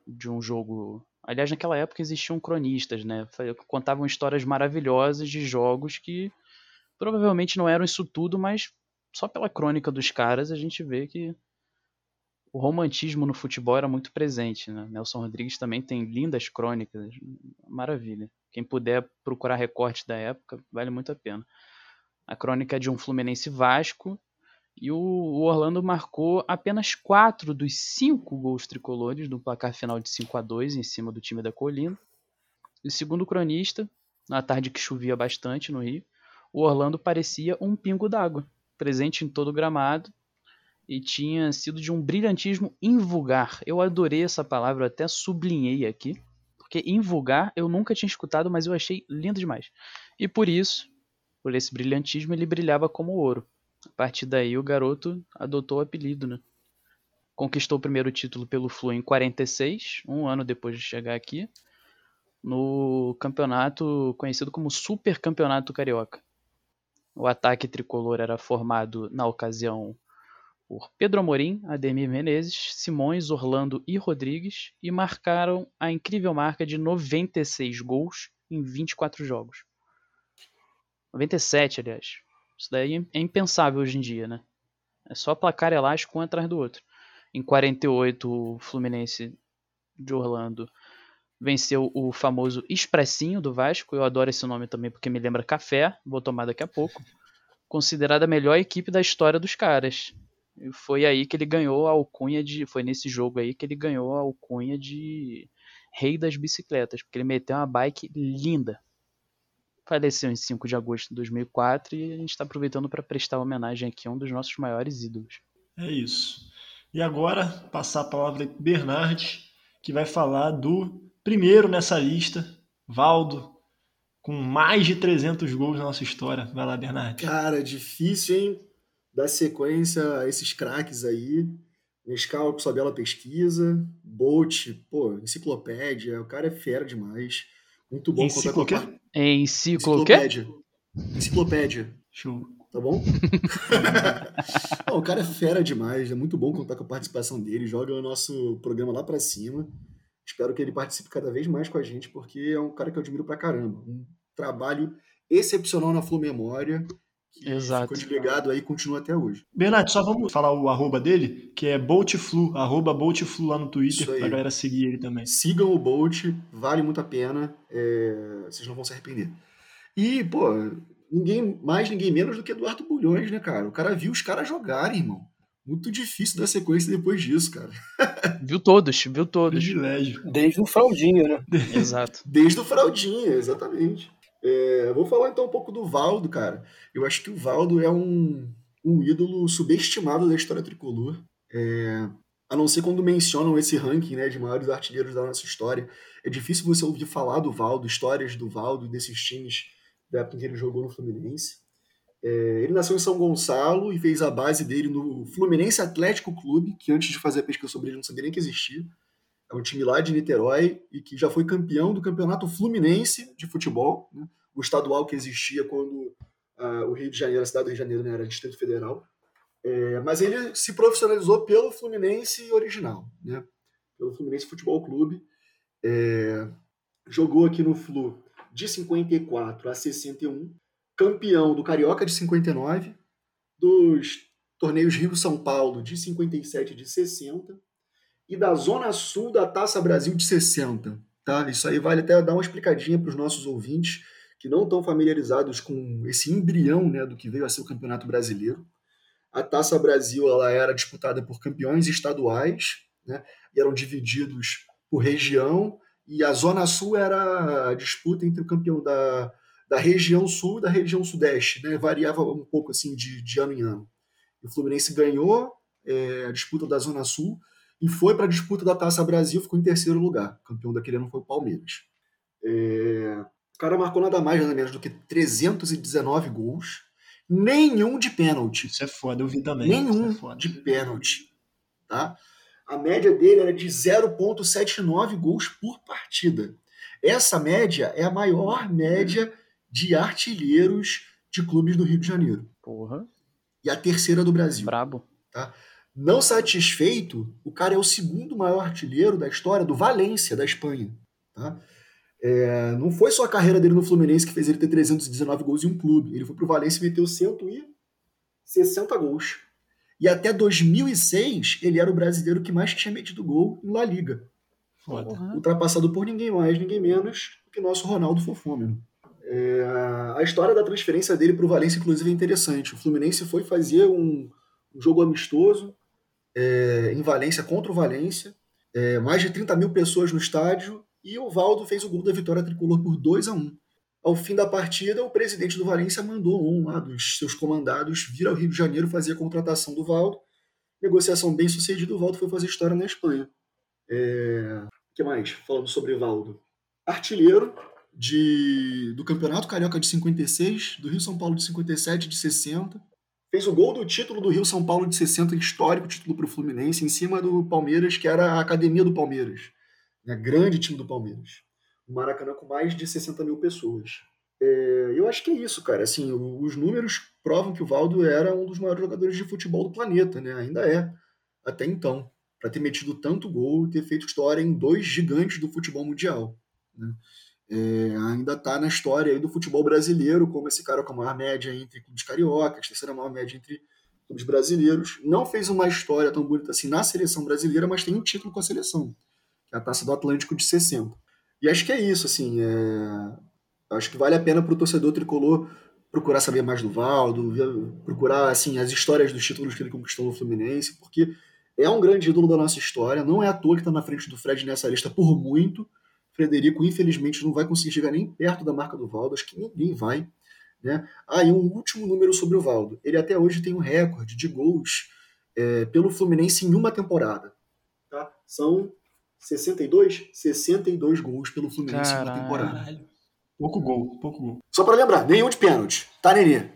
de um jogo. Aliás, naquela época existiam cronistas, né? Contavam histórias maravilhosas de jogos que provavelmente não eram isso tudo, mas só pela crônica dos caras a gente vê que o romantismo no futebol era muito presente. Né? Nelson Rodrigues também tem lindas crônicas, maravilha. Quem puder procurar recorte da época, vale muito a pena. A crônica é de um Fluminense Vasco e o Orlando marcou apenas quatro dos cinco gols tricolores no placar final de 5 a 2 em cima do time da Colina. E segundo o cronista, na tarde que chovia bastante no Rio, o Orlando parecia um pingo d'água, presente em todo o gramado e tinha sido de um brilhantismo invulgar. Eu adorei essa palavra, até sublinhei aqui, porque invulgar eu nunca tinha escutado, mas eu achei lindo demais. E por isso, por esse brilhantismo, ele brilhava como ouro. A partir daí, o garoto adotou o apelido, né? Conquistou o primeiro título pelo Flu em 46, um ano depois de chegar aqui, no campeonato conhecido como Super Campeonato Carioca. O ataque tricolor era formado, na ocasião, por Pedro Amorim, Ademir Menezes, Simões, Orlando e Rodrigues e marcaram a incrível marca de 96 gols em 24 jogos. 97, aliás. Isso daí é impensável hoje em dia, né? É só placar elástico um atrás do outro. Em 48, o Fluminense de Orlando venceu o famoso Expressinho do Vasco. Eu adoro esse nome também porque me lembra café. Vou tomar daqui a pouco. Considerada a melhor equipe da história dos caras. E foi aí que ele ganhou a alcunha de. Foi nesse jogo aí que ele ganhou a alcunha de Rei das Bicicletas, porque ele meteu uma bike linda. Faleceu em 5 de agosto de 2004 e a gente está aproveitando para prestar homenagem aqui a um dos nossos maiores ídolos. É isso. E agora, passar a palavra para Bernard, que vai falar do primeiro nessa lista, Valdo, com mais de 300 gols na nossa história. Vai lá, Bernard. Cara, difícil, hein? Dar sequência a esses craques aí. Nescau com sua bela pesquisa. Bolt, pô, enciclopédia. O cara é fera demais. Muito bom Enciclopédia? contar com a... Enciclopédia? Enciclopédia. Show. Tá bom? Não, o cara é fera demais. É muito bom contar com a participação dele. Joga o nosso programa lá pra cima. Espero que ele participe cada vez mais com a gente, porque é um cara que eu admiro pra caramba. Um trabalho excepcional na Flu Memória que Exato. ficou desligado aí e continua até hoje. Bernardo, só vamos falar o arroba dele, que é Boltflu, arroba Boltflu lá no Twitter, pra galera seguir ele também. Sigam o Bolt, vale muito a pena. é, Vocês não vão se arrepender. E, pô, ninguém mais, ninguém menos do que Eduardo Bulhões, né, cara? O cara viu os caras jogarem, irmão. Muito difícil dar sequência depois disso, cara. Viu todos, viu todos. Privilégio. Desde o fraldinho, né? Exato. Desde o Fraldinha, exatamente. É, vou falar então um pouco do Valdo, cara. Eu acho que o Valdo é um, um ídolo subestimado da história tricolor. É, a não ser quando mencionam esse ranking né, de maiores artilheiros da nossa história. É difícil você ouvir falar do Valdo, histórias do Valdo desses times da época em que ele jogou no Fluminense. É, ele nasceu em São Gonçalo e fez a base dele no Fluminense Atlético Clube, que antes de fazer a pesquisa sobre ele não sabia nem que existia. É um time lá de Niterói e que já foi campeão do Campeonato Fluminense de futebol, né? o estadual que existia quando ah, o Rio de Janeiro, a cidade do Rio de Janeiro, né, era Distrito Federal. É, mas ele se profissionalizou pelo Fluminense original, né? pelo Fluminense Futebol Clube. É, jogou aqui no Flu de 54 a 61, campeão do Carioca de 59, dos torneios Rio-São Paulo de 57 e de 60, e da Zona Sul da Taça Brasil de 60. Tá? Isso aí vale até dar uma explicadinha para os nossos ouvintes que não estão familiarizados com esse embrião né, do que veio a ser o Campeonato Brasileiro. A Taça Brasil ela era disputada por campeões estaduais, né, e eram divididos por região, e a Zona Sul era a disputa entre o campeão da, da região sul e da região sudeste, né, variava um pouco assim de, de ano em ano. O Fluminense ganhou é, a disputa da Zona Sul e foi para a disputa da Taça Brasil, ficou em terceiro lugar. O campeão daquele ano foi o Palmeiras. É, o cara marcou nada mais nada menos do que 319 gols, nenhum de pênalti. Isso é foda, eu vi também. Nenhum é de pênalti. Tá? A média dele era de 0,79 gols por partida. Essa média é a maior média de artilheiros de clubes do Rio de Janeiro. Porra, E a terceira do Brasil. brabo. Não satisfeito, o cara é o segundo maior artilheiro da história do Valência, da Espanha. Tá? É, não foi só a carreira dele no Fluminense que fez ele ter 319 gols em um clube. Ele foi pro Valência e meteu 160 gols. E até 2006, ele era o brasileiro que mais tinha metido gol em La Liga. Ultrapassado por ninguém mais, ninguém menos do que nosso Ronaldo Fofômeno. É, a história da transferência dele para o Valência, inclusive, é interessante. O Fluminense foi fazer um, um jogo amistoso é, em Valência contra o Valência. É, mais de 30 mil pessoas no estádio e o Valdo fez o gol da vitória tricolor por 2 a 1 Ao fim da partida, o presidente do Valência mandou um lá dos seus comandados vir ao Rio de Janeiro fazer a contratação do Valdo. negociação bem sucedida, o Valdo foi fazer história na Espanha. É... O que mais? Falando sobre Valdo. Artilheiro de... do Campeonato Carioca de 56, do Rio São Paulo de 57, de 60. Fez o gol do título do Rio São Paulo de 60, histórico título para o Fluminense, em cima do Palmeiras, que era a academia do Palmeiras. Né? Grande time do Palmeiras. O Maracanã com mais de 60 mil pessoas. É, eu acho que é isso, cara. Assim, os números provam que o Valdo era um dos maiores jogadores de futebol do planeta, né? Ainda é, até então. Para ter metido tanto gol e ter feito história em dois gigantes do futebol mundial. Né? É, ainda está na história do futebol brasileiro, como esse cara com a maior média entre clubes cariocas, terceira maior média entre clubes brasileiros. Não fez uma história tão bonita assim na seleção brasileira, mas tem um título com a seleção, que é a Taça do Atlântico de 60. E acho que é isso, assim. É... Acho que vale a pena para o torcedor tricolor procurar saber mais do Valdo, procurar assim as histórias dos títulos que ele conquistou no Fluminense, porque é um grande ídolo da nossa história. Não é à toa que está na frente do Fred nessa lista por muito. Frederico, infelizmente, não vai conseguir chegar nem perto da marca do Valdo. Acho que ninguém vai. Né? Ah, e um último número sobre o Valdo. Ele até hoje tem um recorde de gols é, pelo Fluminense em uma temporada. Tá? São 62? 62 gols pelo Fluminense Caralho. em uma temporada. Pouco gol, pouco gol. Só para lembrar, nenhum de pênalti. Tá, Nenê?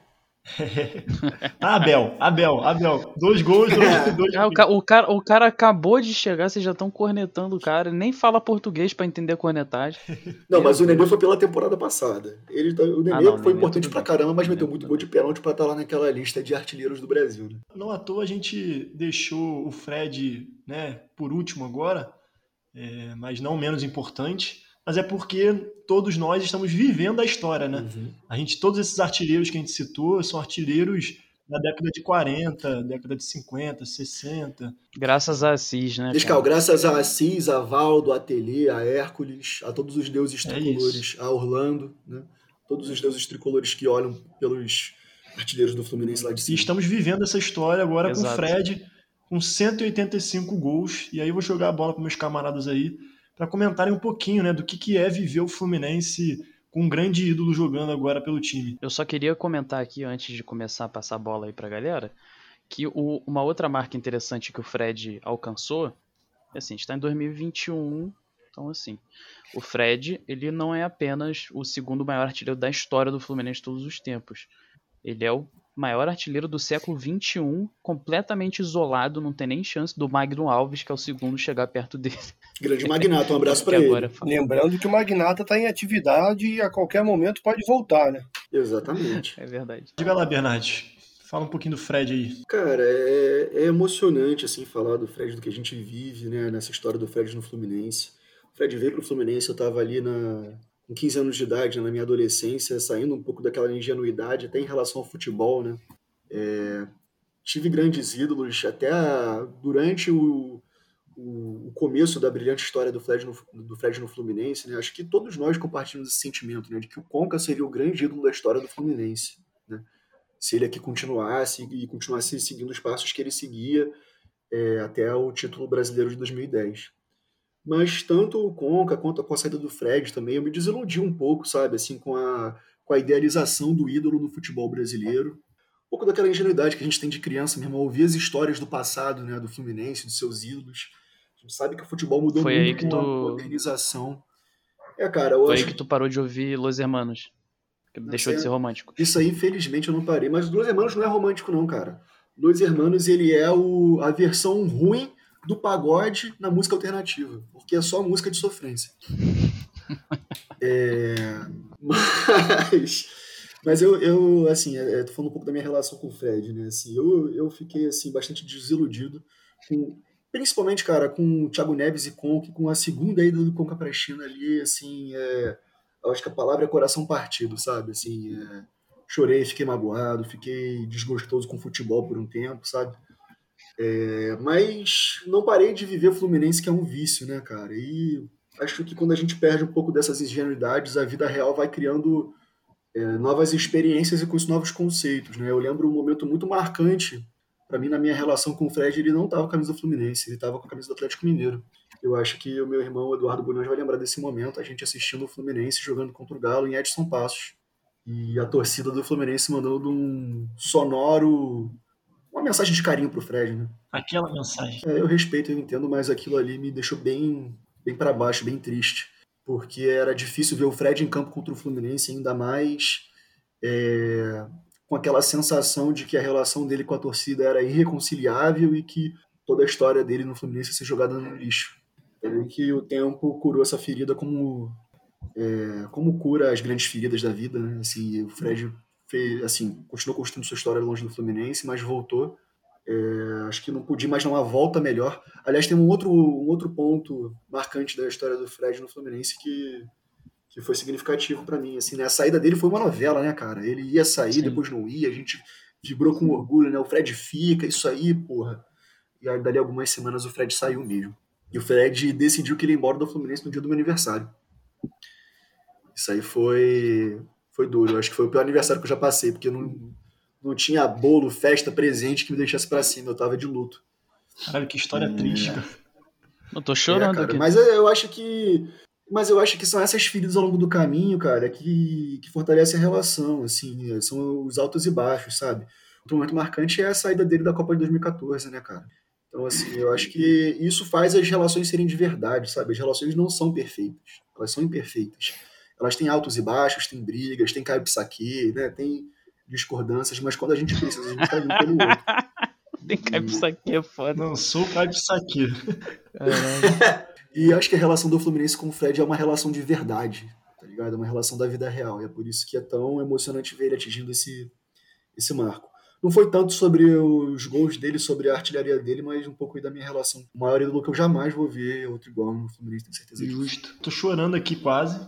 Ah, Abel, Abel, Abel. Dois gols, dois, é. dois é, o, o, cara, o cara acabou de chegar, vocês já estão cornetando o cara. Nem fala português para entender a cornetagem. Não, mas o Nenê foi pela temporada passada. Ele, tá, o Nenê ah, não, foi Nenê importante pra caramba, mas meteu muito gol de pênalti pra estar tá lá naquela lista de artilheiros do Brasil. Né? Não à toa a gente deixou o Fred né, por último agora, é, mas não menos importante mas é porque todos nós estamos vivendo a história, né? Uhum. A gente, todos esses artilheiros que a gente citou são artilheiros da década de 40, década de 50, 60. Graças a Assis, né? Descal, graças a Assis, a Valdo, a Ateliê, a Hércules, a todos os deuses é tricolores, é a Orlando, né? Todos os deuses tricolores que olham pelos artilheiros do Fluminense lá de cima. E estamos vivendo essa história agora Exato. com o Fred, com 185 gols. E aí eu vou jogar a bola para meus camaradas aí para comentarem um pouquinho né, do que, que é viver o Fluminense com um grande ídolo jogando agora pelo time. Eu só queria comentar aqui, antes de começar a passar a bola aí para a galera, que o, uma outra marca interessante que o Fred alcançou, é assim, está em 2021, então assim, o Fred, ele não é apenas o segundo maior artilheiro da história do Fluminense de todos os tempos. Ele é o maior artilheiro do século XXI, completamente isolado, não tem nem chance do Magno Alves, que é o segundo, chegar perto dele. Grande Magnata, um abraço para ele. Lembrando que o Magnata está em atividade e a qualquer momento pode voltar, né? Exatamente. É verdade. Diga lá, Bernardes. Fala um pouquinho do Fred aí. Cara, é, é, emocionante assim falar do Fred, do que a gente vive, né, nessa história do Fred no Fluminense. O Fred veio pro Fluminense, eu tava ali na, com 15 anos de idade, na minha adolescência, saindo um pouco daquela ingenuidade, até em relação ao futebol, né? É, tive grandes ídolos, até durante o, o, o, começo da brilhante história do Fred, no, do Fred no Fluminense, né? Acho que todos nós compartilhamos esse sentimento, né? De que o Conca seria o grande ídolo da história do Fluminense, né? Se ele aqui continuasse e continuasse seguindo os passos que ele seguia é, até o título brasileiro de 2010. Mas tanto o Conca quanto com a saída do Fred também, eu me desiludi um pouco, sabe, assim, com a, com a idealização do ídolo no futebol brasileiro. Um pouco daquela ingenuidade que a gente tem de criança mesmo, ouvir as histórias do passado, né, do Fluminense, dos seus ídolos. A gente sabe que o futebol mudou Foi muito com tu... a modernização. É, cara, Foi acho... aí que tu parou de ouvir Los Hermanos. Que deixou de ser romântico. Isso aí, infelizmente, eu não parei. Mas Los Hermanos não é romântico, não, cara. Los Hermanos, ele é o, a versão ruim do pagode na música alternativa, porque é só música de sofrência. é, mas, mas eu, eu assim, é, tô falando um pouco da minha relação com o Fred, né? Assim, eu, eu fiquei assim bastante desiludido com principalmente, cara, com o Thiago Neves e Conk, com a segunda ida do Conca pra China ali, assim, é, eu acho que a palavra é coração partido, sabe? Assim, é, chorei, fiquei magoado, fiquei desgostoso com o futebol por um tempo, sabe? É, mas não parei de viver Fluminense, que é um vício, né, cara? E acho que quando a gente perde um pouco dessas ingenuidades, a vida real vai criando é, novas experiências e com os novos conceitos, né? Eu lembro um momento muito marcante para mim na minha relação com o Fred, ele não estava com a camisa do Fluminense, ele estava com a camisa do Atlético Mineiro. Eu acho que o meu irmão Eduardo Bulhões vai lembrar desse momento, a gente assistindo o Fluminense jogando contra o Galo em Edson Passos. E a torcida do Fluminense mandando um sonoro uma mensagem de carinho pro Fred, né? Aquela mensagem. É, eu respeito, eu entendo, mas aquilo ali me deixou bem, bem para baixo, bem triste. Porque era difícil ver o Fred em campo contra o Fluminense, ainda mais é, com aquela sensação de que a relação dele com a torcida era irreconciliável e que toda a história dele no Fluminense ia ser jogada no lixo. É que o tempo curou essa ferida como é, como cura as grandes feridas da vida, né? Assim, o Fred fez, assim, continuou construindo sua história longe do Fluminense, mas voltou. É, acho que não podia mais dar uma volta melhor. Aliás, tem um outro, um outro ponto marcante da história do Fred no Fluminense que, que foi significativo para mim. Assim, né? A saída dele foi uma novela, né, cara? Ele ia sair, Sim. depois não ia, a gente vibrou com orgulho, né? O Fred fica, isso aí, porra. E aí, dali algumas semanas, o Fred saiu mesmo. E o Fred decidiu que ele ia embora do Fluminense no dia do meu aniversário. Isso aí foi, foi duro. Eu acho que foi o pior aniversário que eu já passei, porque não, não tinha bolo, festa, presente que me deixasse para cima. Eu tava de luto. Caralho, que história é... triste, cara. Eu tô chorando é, aqui. Mas eu acho que. Mas eu acho que são essas feridas ao longo do caminho, cara, que, que fortalecem a relação, assim, são os altos e baixos, sabe? Outro momento marcante é a saída dele da Copa de 2014, né, cara? Então, assim, eu acho que isso faz as relações serem de verdade, sabe? As relações não são perfeitas, elas são imperfeitas elas têm altos e baixos, tem brigas, tem caipsaque, né? Tem discordâncias, mas quando a gente precisa, a gente tá junto pelo outro. tem caipsaque, é foda. Não sou caipsaque. e acho que a relação do Fluminense com o Fred é uma relação de verdade, tá ligado? É uma relação da vida real. E é por isso que é tão emocionante ver ele atingindo esse, esse marco. Não foi tanto sobre os gols dele, sobre a artilharia dele, mas um pouco da minha relação. O maior ídolo que eu jamais vou ver outro igual no Fluminense, tenho certeza disso. Justo. Tô chorando aqui quase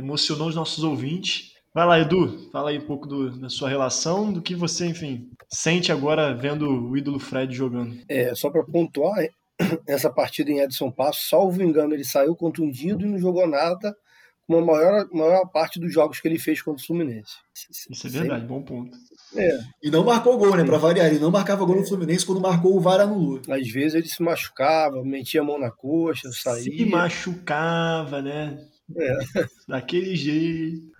emocionou os nossos ouvintes. Vai lá, Edu, fala aí um pouco do, da sua relação, do que você, enfim, sente agora vendo o ídolo Fred jogando. É, só para pontuar, essa partida em Edson Passo, salvo engano, ele saiu contundido e não jogou nada, como a maior, maior parte dos jogos que ele fez contra o Fluminense. Isso é verdade, bom ponto. É. E não marcou gol, né? Pra variar, ele não marcava gol no Fluminense quando marcou o VAR anulou. Às vezes ele se machucava, metia a mão na coxa, saía. Se machucava, né? É. Daquele jeito.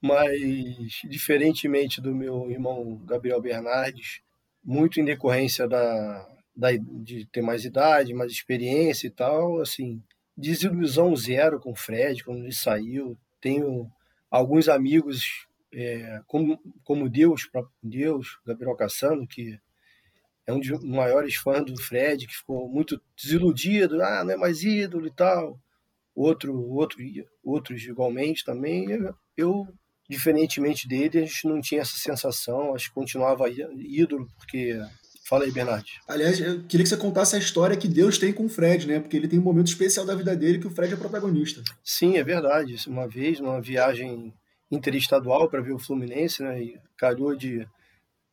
Mas, diferentemente do meu irmão Gabriel Bernardes, muito em decorrência da, da, de ter mais idade, mais experiência e tal, assim, desilusão zero com o Fred quando ele saiu. Tenho alguns amigos, é, como, como Deus, próprio Deus, Gabriel Cassano, que é um dos maiores fãs do Fred, que ficou muito desiludido, ah, não é mais ídolo e tal outro, outro, outros igualmente também. Eu, diferentemente dele, a gente não tinha essa sensação, acho que continuava ídolo, porque. Fala aí, Bernardo. Aliás, eu queria que você contasse a história que Deus tem com o Fred, né? Porque ele tem um momento especial da vida dele que o Fred é protagonista. Sim, é verdade. Uma vez, numa viagem interestadual para ver o Fluminense, né? E calhou de estar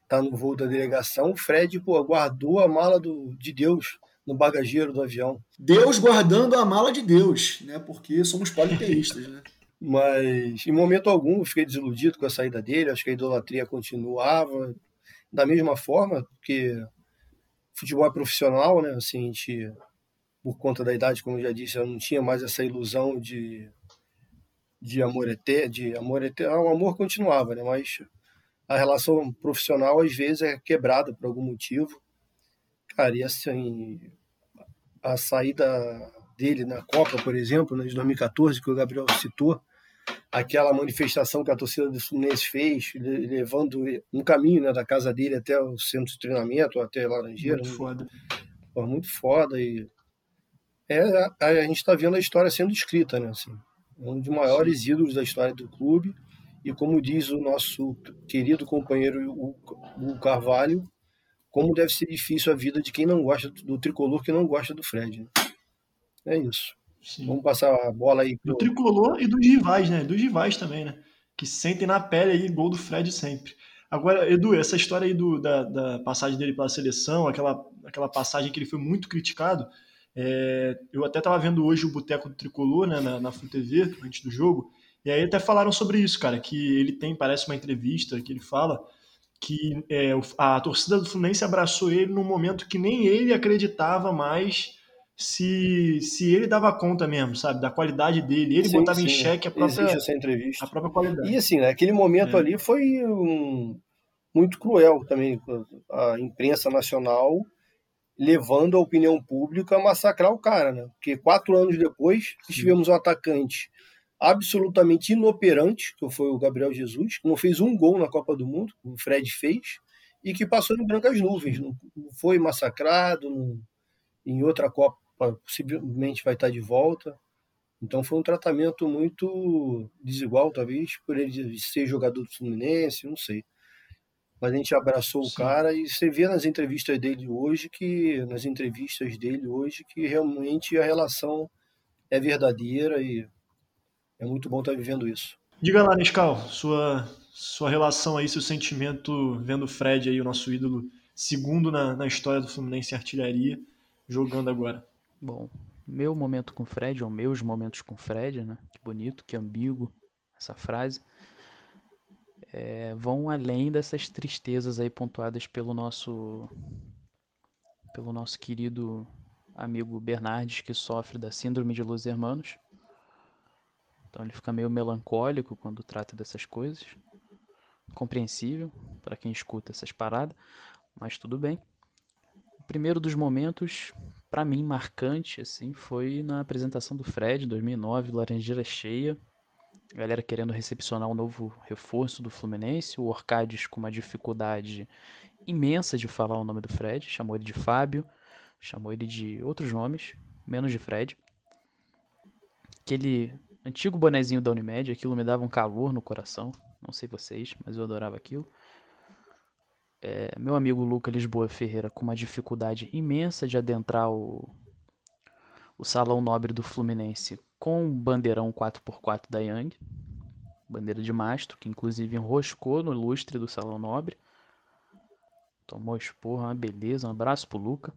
tá no voo da delegação, o Fred, pô, guardou a mala do, de Deus no bagageiro do avião. Deus guardando a mala de Deus, né? Porque somos politeístas, né? Mas em momento algum eu fiquei desiludido com a saída dele, acho que a idolatria continuava da mesma forma, porque futebol é profissional, né? Assim, a gente, por conta da idade, como eu já disse, eu não tinha mais essa ilusão de, de amor eterno, de amor eterno. Ah, o amor continuava, né? Mas a relação profissional às vezes é quebrada por algum motivo. Cara, e assim, a saída dele na Copa, por exemplo, né, de 2014, que o Gabriel citou, aquela manifestação que a torcida do Fluminense fez, levando um caminho né, da casa dele até o centro de treinamento, até Laranjeira. Muito foda. Foi muito foda. E é, a, a gente está vendo a história sendo escrita, né? Assim, um dos maiores Sim. ídolos da história do clube. E como diz o nosso querido companheiro o, o Carvalho, como deve ser difícil a vida de quem não gosta do tricolor, que não gosta do Fred. Né? É isso. Sim. Vamos passar a bola aí. Pro... Do tricolor e dos rivais, né? Dos rivais também, né? Que sentem na pele aí gol do Fred sempre. Agora, Edu, essa história aí do, da, da passagem dele pela seleção, aquela, aquela passagem que ele foi muito criticado, é, eu até estava vendo hoje o Boteco do Tricolor, né, na, na TV, antes do jogo, e aí até falaram sobre isso, cara, que ele tem, parece uma entrevista que ele fala que é, a torcida do Fluminense abraçou ele num momento que nem ele acreditava mais se, se ele dava conta mesmo, sabe, da qualidade dele. Ele sim, botava sim. em xeque a própria, a própria qualidade. E assim, naquele momento é. ali foi um, muito cruel também a imprensa nacional levando a opinião pública a massacrar o cara, né? Porque quatro anos depois tivemos um atacante absolutamente inoperante, que foi o Gabriel Jesus, que não fez um gol na Copa do Mundo, o Fred fez, e que passou em brancas nuvens, não foi massacrado, não, em outra Copa possivelmente vai estar de volta. Então foi um tratamento muito desigual, talvez, por ele ser jogador do Fluminense, não sei. Mas a gente abraçou Sim. o cara e você vê nas entrevistas dele hoje que nas entrevistas dele hoje que realmente a relação é verdadeira e é muito bom estar vivendo isso. Diga lá, Nescau, sua sua relação aí, seu sentimento vendo o Fred aí, o nosso ídolo, segundo na, na história do Fluminense Artilharia, jogando agora. Bom, meu momento com o Fred, ou meus momentos com o Fred, né? Que bonito, que ambíguo essa frase. É, vão além dessas tristezas aí pontuadas pelo nosso pelo nosso querido amigo Bernardes que sofre da síndrome de Los Hermanos. Então ele fica meio melancólico quando trata dessas coisas. Compreensível para quem escuta essas paradas, mas tudo bem. O primeiro dos momentos para mim marcante assim foi na apresentação do Fred em 2009, Laranjeira cheia, a galera querendo recepcionar um novo reforço do Fluminense, o Orcades com uma dificuldade imensa de falar o nome do Fred, chamou ele de Fábio, chamou ele de outros nomes, menos de Fred. Aquele antigo bonezinho da Unimed, aquilo me dava um calor no coração, não sei vocês, mas eu adorava aquilo. É, meu amigo Luca Lisboa Ferreira com uma dificuldade imensa de adentrar o, o salão nobre do Fluminense com o bandeirão 4x4 da Yang, bandeira de mastro, que inclusive enroscou no lustre do salão nobre. Tomou esporra, beleza, um abraço pro Luca.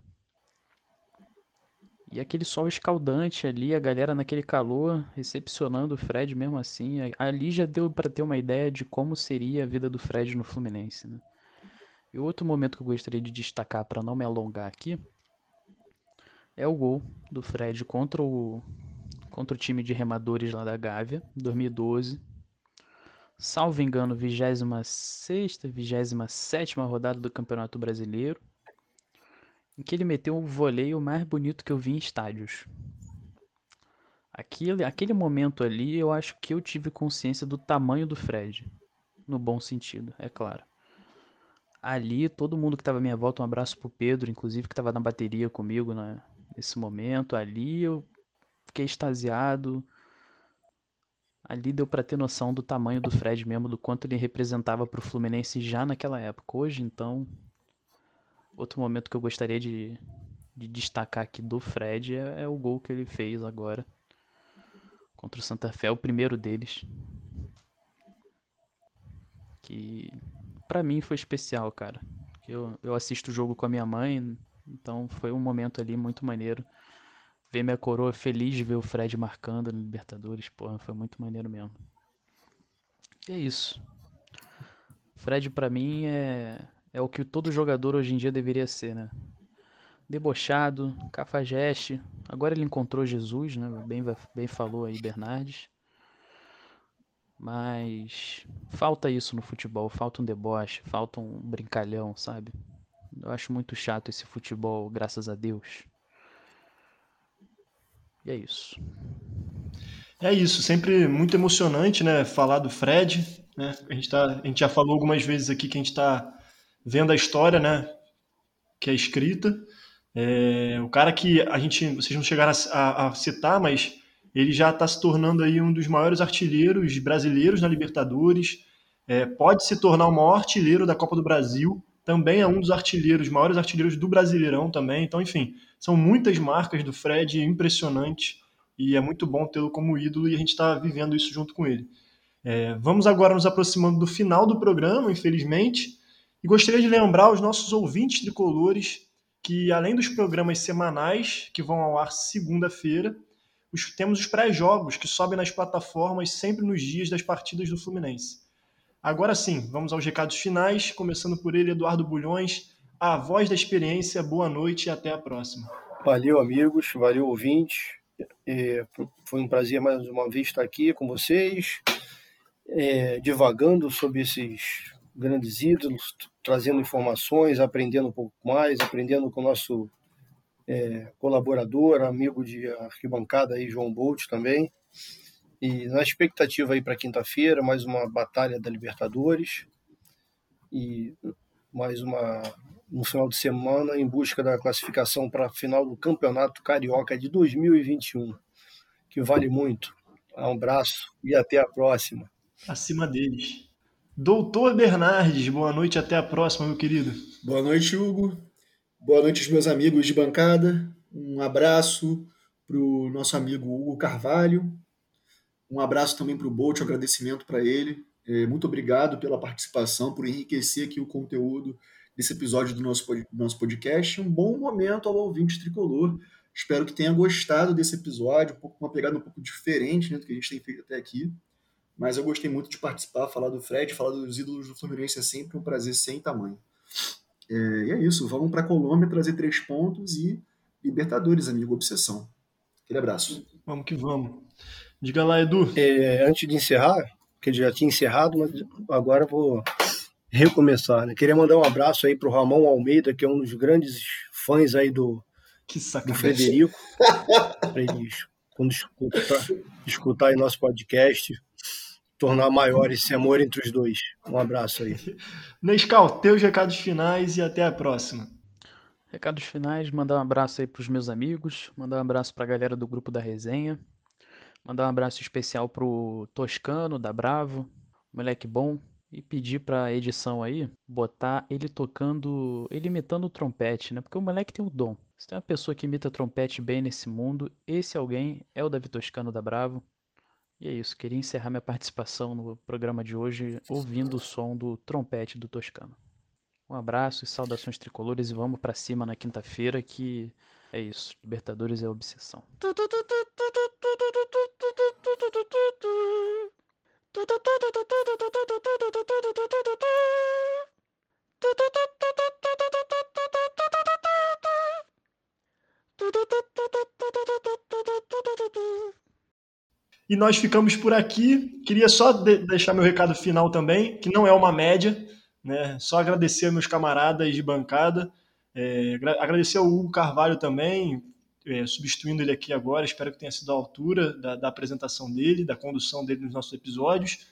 E aquele sol escaldante ali, a galera naquele calor, recepcionando o Fred mesmo assim. Ali já deu para ter uma ideia de como seria a vida do Fred no Fluminense, né? E outro momento que eu gostaria de destacar para não me alongar aqui é o gol do Fred contra o contra o time de remadores lá da Gávea, 2012. Salvo engano, 26 27 rodada do Campeonato Brasileiro, em que ele meteu o voleio mais bonito que eu vi em estádios. Aquele, aquele momento ali, eu acho que eu tive consciência do tamanho do Fred. No bom sentido, é claro ali, todo mundo que estava à minha volta, um abraço pro Pedro, inclusive, que estava na bateria comigo né, nesse momento. Ali eu fiquei extasiado. Ali deu para ter noção do tamanho do Fred mesmo, do quanto ele representava para o Fluminense já naquela época. Hoje, então, outro momento que eu gostaria de, de destacar aqui do Fred é, é, o gol que ele fez agora contra o Santa Fé, o primeiro deles. Que para mim foi especial, cara. Eu, eu assisto o jogo com a minha mãe, então foi um momento ali muito maneiro. Ver minha coroa feliz de ver o Fred marcando no Libertadores, porra, foi muito maneiro mesmo. E é isso. Fred para mim é é o que todo jogador hoje em dia deveria ser, né? Debochado, cafajeste. Agora ele encontrou Jesus, né? Bem, bem falou aí Bernardes. Mas falta isso no futebol, falta um deboche, falta um brincalhão, sabe? Eu acho muito chato esse futebol, graças a Deus. E é isso. É isso, sempre muito emocionante, né? Falar do Fred, né? A gente, tá, a gente já falou algumas vezes aqui que a gente está vendo a história, né? Que é escrita. É, o cara que a gente, vocês não chegaram a, a, a citar, mas ele já está se tornando aí um dos maiores artilheiros brasileiros na Libertadores. É, pode se tornar o maior artilheiro da Copa do Brasil. Também é um dos artilheiros, maiores artilheiros do Brasileirão também. Então, enfim, são muitas marcas do Fred impressionantes e é muito bom tê-lo como ídolo e a gente está vivendo isso junto com ele. É, vamos agora nos aproximando do final do programa, infelizmente, e gostaria de lembrar os nossos ouvintes tricolores que, além dos programas semanais que vão ao ar segunda-feira, os, temos os pré-jogos que sobem nas plataformas sempre nos dias das partidas do Fluminense. Agora sim, vamos aos recados finais, começando por ele, Eduardo Bulhões, a voz da experiência. Boa noite e até a próxima. Valeu, amigos, valeu, ouvintes. É, foi um prazer mais uma vez estar aqui com vocês, é, divagando sobre esses grandes ídolos, trazendo informações, aprendendo um pouco mais, aprendendo com o nosso é, colaborador, amigo de arquibancada aí, João Bolt também. E na expectativa aí para quinta-feira, mais uma batalha da Libertadores e mais uma no final de semana em busca da classificação para a final do Campeonato Carioca de 2021, que vale muito. Um abraço e até a próxima. Acima deles. Doutor Bernardes, boa noite, até a próxima, meu querido. Boa noite, Hugo. Boa noite, meus amigos de bancada. Um abraço para o nosso amigo Hugo Carvalho. Um abraço também para o Bolt, um agradecimento para ele. É, muito obrigado pela participação, por enriquecer aqui o conteúdo desse episódio do nosso, nosso podcast. Um bom momento ao ouvinte tricolor. Espero que tenha gostado desse episódio, um pouco, uma pegada um pouco diferente né, do que a gente tem feito até aqui. Mas eu gostei muito de participar, falar do Fred, falar dos ídolos do Fluminense é sempre um prazer sem tamanho. É, e é isso, vamos para a Colômbia trazer três pontos e Libertadores, amigo, obsessão. Aquele abraço. Vamos que vamos. Diga lá, Edu. É, antes de encerrar, que já tinha encerrado, mas agora vou recomeçar. Né? Queria mandar um abraço aí para o Ramon Almeida, que é um dos grandes fãs aí do, do Frederico, para ele quando escutar, escutar aí nosso podcast, tornar maior esse amor entre os dois. Um abraço aí. Nescal, teus recados finais e até a próxima. Recados finais, mandar um abraço aí para os meus amigos, mandar um abraço para a galera do grupo da resenha, mandar um abraço especial pro Toscano da Bravo, moleque bom, e pedir pra edição aí botar ele tocando, ele imitando o trompete, né? Porque o moleque tem o dom. Se tem uma pessoa que imita trompete bem nesse mundo, esse alguém é o Davi Toscano da Bravo. E é isso, queria encerrar minha participação no programa de hoje ouvindo o som do trompete do Toscano. Um abraço e saudações tricolores e vamos para cima na quinta-feira que é isso, Libertadores é obsessão. E nós ficamos por aqui. Queria só de deixar meu recado final também, que não é uma média, né? Só agradecer aos meus camaradas de bancada, é, agradecer ao Hugo Carvalho também, é, substituindo ele aqui agora. Espero que tenha sido à altura da, da apresentação dele, da condução dele nos nossos episódios.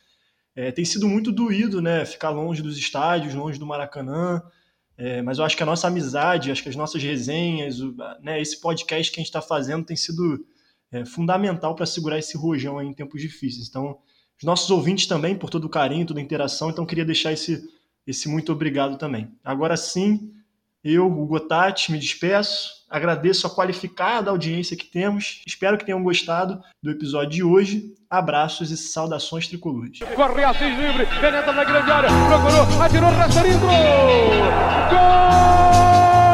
É, tem sido muito doído, né? Ficar longe dos estádios, longe do Maracanã. É, mas eu acho que a nossa amizade, acho que as nossas resenhas, o, né, esse podcast que a gente está fazendo tem sido é, fundamental para segurar esse rojão em tempos difíceis. Então, os nossos ouvintes também, por todo o carinho, toda a interação, então queria deixar esse, esse muito obrigado também. Agora sim, eu, o Gotati, me despeço. Agradeço a qualificada audiência que temos. Espero que tenham gostado do episódio de hoje. Abraços e saudações tricolores. Corre livre, penetra na grande área, procurou, atirou. Gol!